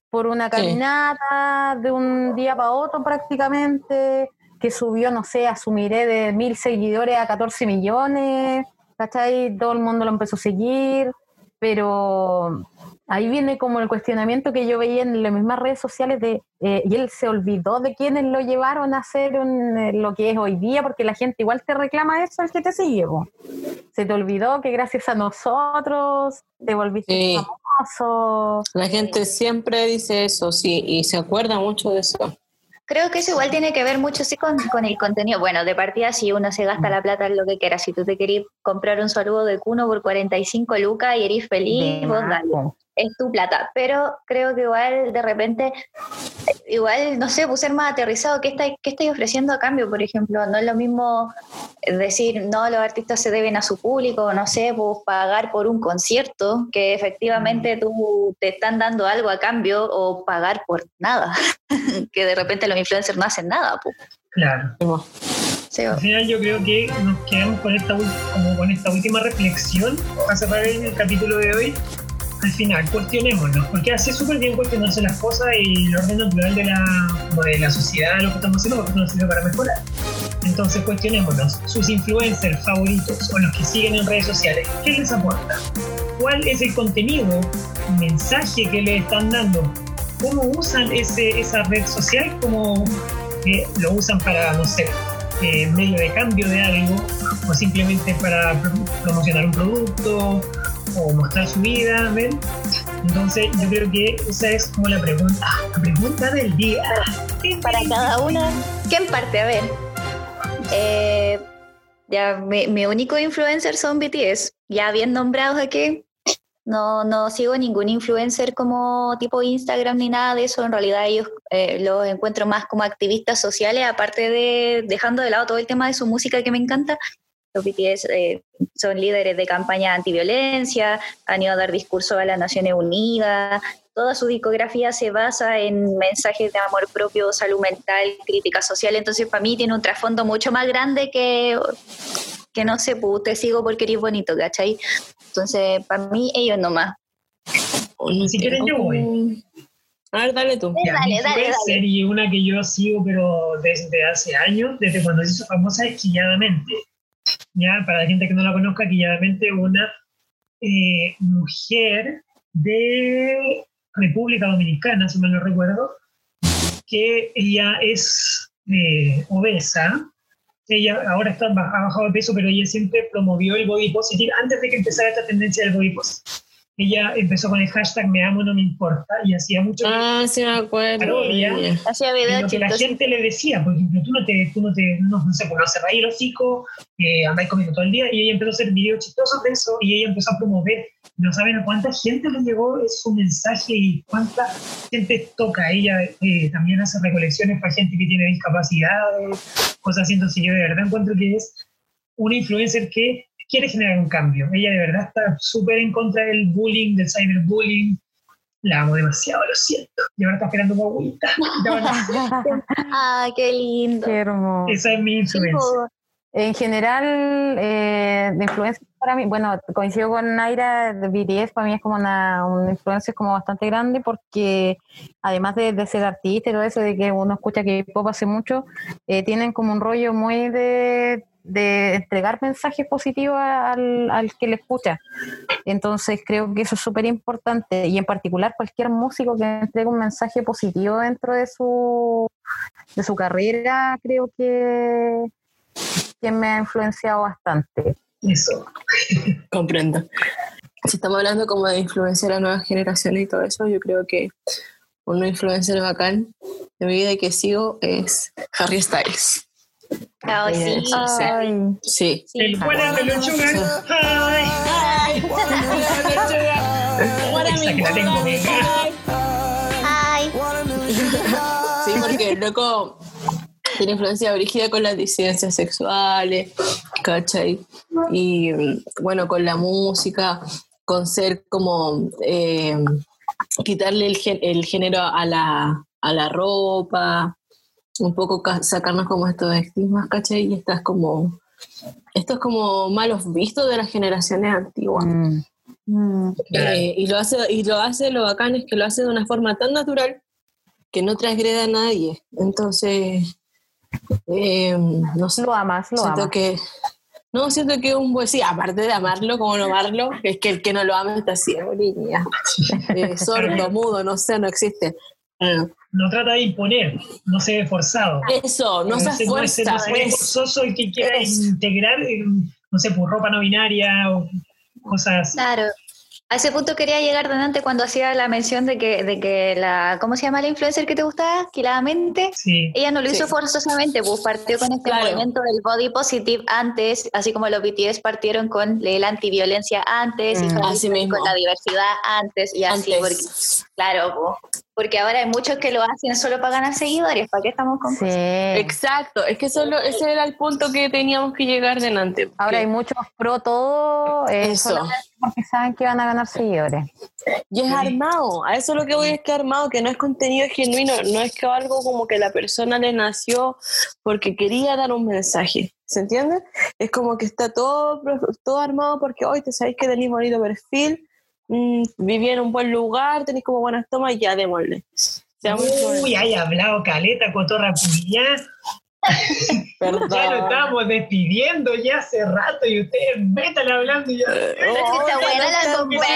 por una caminata de un día para otro prácticamente, que subió, no sé, asumiré de mil seguidores a 14 millones ¿cachai? Todo el mundo lo empezó a seguir, pero ahí viene como el cuestionamiento que yo veía en las mismas redes sociales de, eh, y él se olvidó de quienes lo llevaron a hacer eh, lo que es hoy día, porque la gente igual te reclama eso, el que te sigue. Se te olvidó que gracias a nosotros te volviste famoso. La gente siempre dice eso, sí, y se acuerda mucho de eso. Creo que eso igual tiene que ver mucho sí con, con, el contenido. Bueno, de partida si uno se gasta la plata en lo que quiera, si tú te querés comprar un saludo de cuno por 45 lucas y eres feliz, vos dale es tu plata. Pero creo que igual de repente, igual, no sé, pues ser más aterrizado, ¿qué estáis, qué estáis ofreciendo a cambio, por ejemplo? No es lo mismo decir, no, los artistas se deben a su público, no sé, pues pagar por un concierto, que efectivamente tú te están dando algo a cambio, o pagar por nada, que de repente los influencers no hacen nada. Pues. Claro. Al final yo creo que nos quedamos con esta, como con esta última reflexión para cerrar el capítulo de hoy, al final, cuestionémonos, porque hace súper bien cuestionarse las cosas y el orden natural de la, de la sociedad, lo que estamos haciendo, porque nos sirve para mejorar. Entonces, cuestionémonos, sus influencers favoritos o los que siguen en redes sociales, ¿qué les aporta? ¿Cuál es el contenido, mensaje que le están dando? ¿Cómo usan ese, esa red social? ¿Cómo eh, lo usan para, no sé, eh, medio de cambio de algo? ¿O simplemente para promocionar un producto? O mostrar su vida, ¿ven? Entonces yo creo que esa es como la pregunta, la pregunta del día. Para cada una, ¿quién parte? A ver. Eh, ya, mi, único influencer son BTS, ya bien nombrados aquí. No, no sigo ningún influencer como tipo Instagram ni nada de eso. En realidad ellos eh, los encuentro más como activistas sociales, aparte de dejando de lado todo el tema de su música que me encanta. Los BTS eh, son líderes de campaña antiviolencia, han ido a dar discursos a las Naciones Unidas, toda su discografía se basa en mensajes de amor propio, salud mental, crítica social, entonces para mí tiene un trasfondo mucho más grande que, que no sé, pues te sigo porque eres bonito, ¿cachai? Entonces para mí ellos nomás. Si quieren yo voy. A ver, dale tú. dale, dale, serie una que yo sigo, pero desde hace años, desde cuando se hizo famosa esquilladamente ya para la gente que no la conozca, claramente una eh, mujer de República Dominicana, si mal no recuerdo, que ella es eh, obesa, ella ahora está, ha bajado de peso, pero ella siempre promovió el body positive antes de que empezara esta tendencia del body positive ella empezó con el hashtag me amo, no me importa, y hacía mucho. Ah, sí, me acuerdo. Hacía videos Lo que la gente le decía, por ejemplo, tú no te, tú no te, no, no sé, pues no cerráis el hocico, eh, andáis comiendo todo el día, y ella empezó a hacer videos chistosos de eso, y ella empezó a promover. No saben a cuánta gente le llegó su mensaje y cuánta gente toca. Ella eh, también hace recolecciones para gente que tiene discapacidades, cosas así. Entonces, yo de verdad encuentro que es una influencer que quiere generar un cambio. Ella de verdad está súper en contra del bullying, del cyberbullying. La amo demasiado, lo siento. Y ahora está esperando una agüita. ¡Ay, qué lindo! Qué hermoso. Esa es mi influencia. En general, eh, de influencia para mí, bueno, coincido con Naira, de BTS para mí es como una, una influencia como bastante grande porque además de, ser artista y todo eso, de que uno escucha que pop hace mucho, eh, tienen como un rollo muy de, entregar mensajes positivos al, al, que le escucha. Entonces creo que eso es súper importante y en particular cualquier músico que entregue un mensaje positivo dentro de su, de su carrera, creo que que me ha influenciado bastante. Eso. Comprendo. Si estamos hablando como de influenciar a nuevas generaciones y todo eso, yo creo que un influencer bacán de mi vida y que sigo es Harry Styles. Oh, sí. sí. sí. El fuera de lechuga. Ay. Ay. Ay. Sí, porque loco tiene influencia brígida con las disidencias sexuales, ¿cachai? Y bueno, con la música, con ser como eh, quitarle el, género a la, a la ropa, un poco sacarnos como estos estigmas, ¿cachai? Y estas como, estos como malos vistos de las generaciones antiguas. Mm. Mm. Eh, y lo hace, y lo hace, lo bacán es que lo hace de una forma tan natural que no transgreda a nadie. Entonces, eh, no sé. Lo amas, lo siento Que, no, siento que un buen, sí, aparte de amarlo, como no amarlo, es que el que no lo ama está ciego, niña. Eh, sordo, mudo, no sé, no existe. No trata de imponer, no se ve forzado. Eso, no se esfuerza. No se ve forzoso el que quiera integrar, eh, no sé, por ropa no binaria o cosas. Claro. A ese punto quería llegar delante cuando hacía la mención de que, de que la, ¿cómo se llama la influencer que te gustaba? Quiladamente. Sí. Ella no lo hizo forzosamente, pues partió con este movimiento del body positive antes, así como los BTS partieron con la antiviolencia antes, y mm. así mismo. con la diversidad antes, y así, porque, claro, porque ahora hay muchos que lo hacen solo para ganar seguidores, ¿para qué estamos con sí. Exacto, es que solo ese era el punto que teníamos que llegar delante. Ahora hay muchos pro todo, eh, eso. porque saben que van a ganar seguidores. Y es armado, a eso lo que voy es que armado, que no es contenido genuino, no es que algo como que la persona le nació porque quería dar un mensaje, ¿se entiende? Es como que está todo, todo armado porque hoy te sabéis que tenéis bonito perfil, mm, viví en un buen lugar, tenéis como buenas tomas, ya démosle. Uy, hay hablado caleta, cotorra puya. Perdón. ya lo estamos despidiendo ya hace rato y ustedes métale hablando y ya. Pero si está buena la conversa.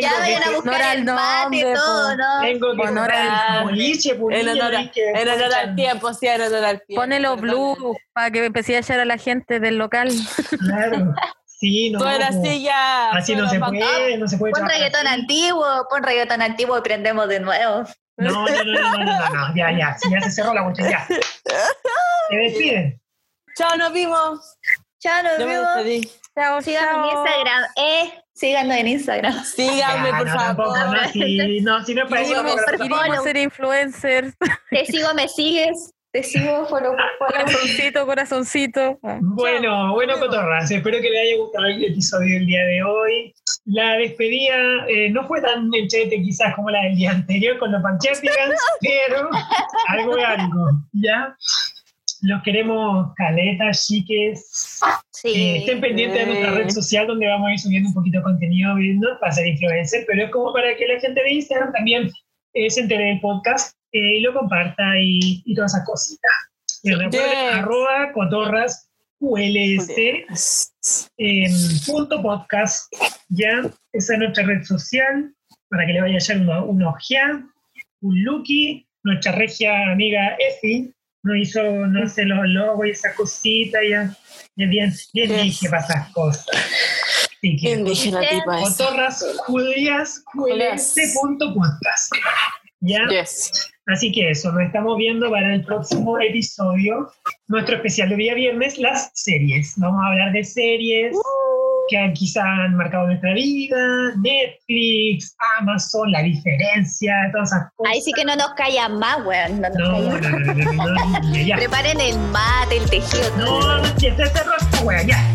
Ya vayan a buscar el mate y todo, ¿no? Tengo que honor al boliche, En honor, al tiempo, sí, en honor al tiempo. Ponelo blue para que empecé a echar a la gente del local. Claro. Sí, no. Eras así ya. Así no se puede, no se puede. Pon reggaetón antiguo, pon reggaetón antiguo y prendemos de nuevo. No, no, no, no, no, no, ya, ya, ya se cerró la botella, ya. Se despiden. Chao, nos vimos. Chao, nos vimos. Chao, Síganme en Instagram, eh, síganme en Instagram. Síganme, por favor. no, si, no, si no es para eso, Queremos ser influencers. Te sigo, me sigues. Te sigo, follow, corazoncito, corazoncito. Bueno, bueno, cotorras. Espero que les haya gustado el episodio del día de hoy. La despedida eh, no fue tan chete quizás como la del día anterior con los panchetigans, pero algo es algo, ¿ya? Los queremos caletas, chiques. Sí. Eh, estén pendientes de nuestra red social donde vamos a ir subiendo un poquito de contenido viendo para ser influencer, pero es como para que la gente de Instagram también eh, se entere del podcast y lo comparta y, y todas esas cositas. Y recuerden, arroba cotorras ULS punto podcast, ya, esa es nuestra red social, para que le vaya a echar un ojeada, un looky, nuestra regia amiga Efi, nos hizo, no sé, los logos y esa cosita, ya, ya bien, bien dije para esas cosas. Así que, Bien dije la tipa esa. cotorras judías, punto podcast. ¿Ya? Yes. Así que eso, nos estamos viendo para el próximo episodio, nuestro especial de día viernes, las series. Vamos a hablar de series que quizá han marcado nuestra vida, Netflix, Amazon, la diferencia, todas esas cosas. Ahí sí que no nos callan más, weón. No, nos No, no, callan. no, no, no, no, no, ya. Preparen el mate, el tejido. No, no, ya se cerró esta wea, ya.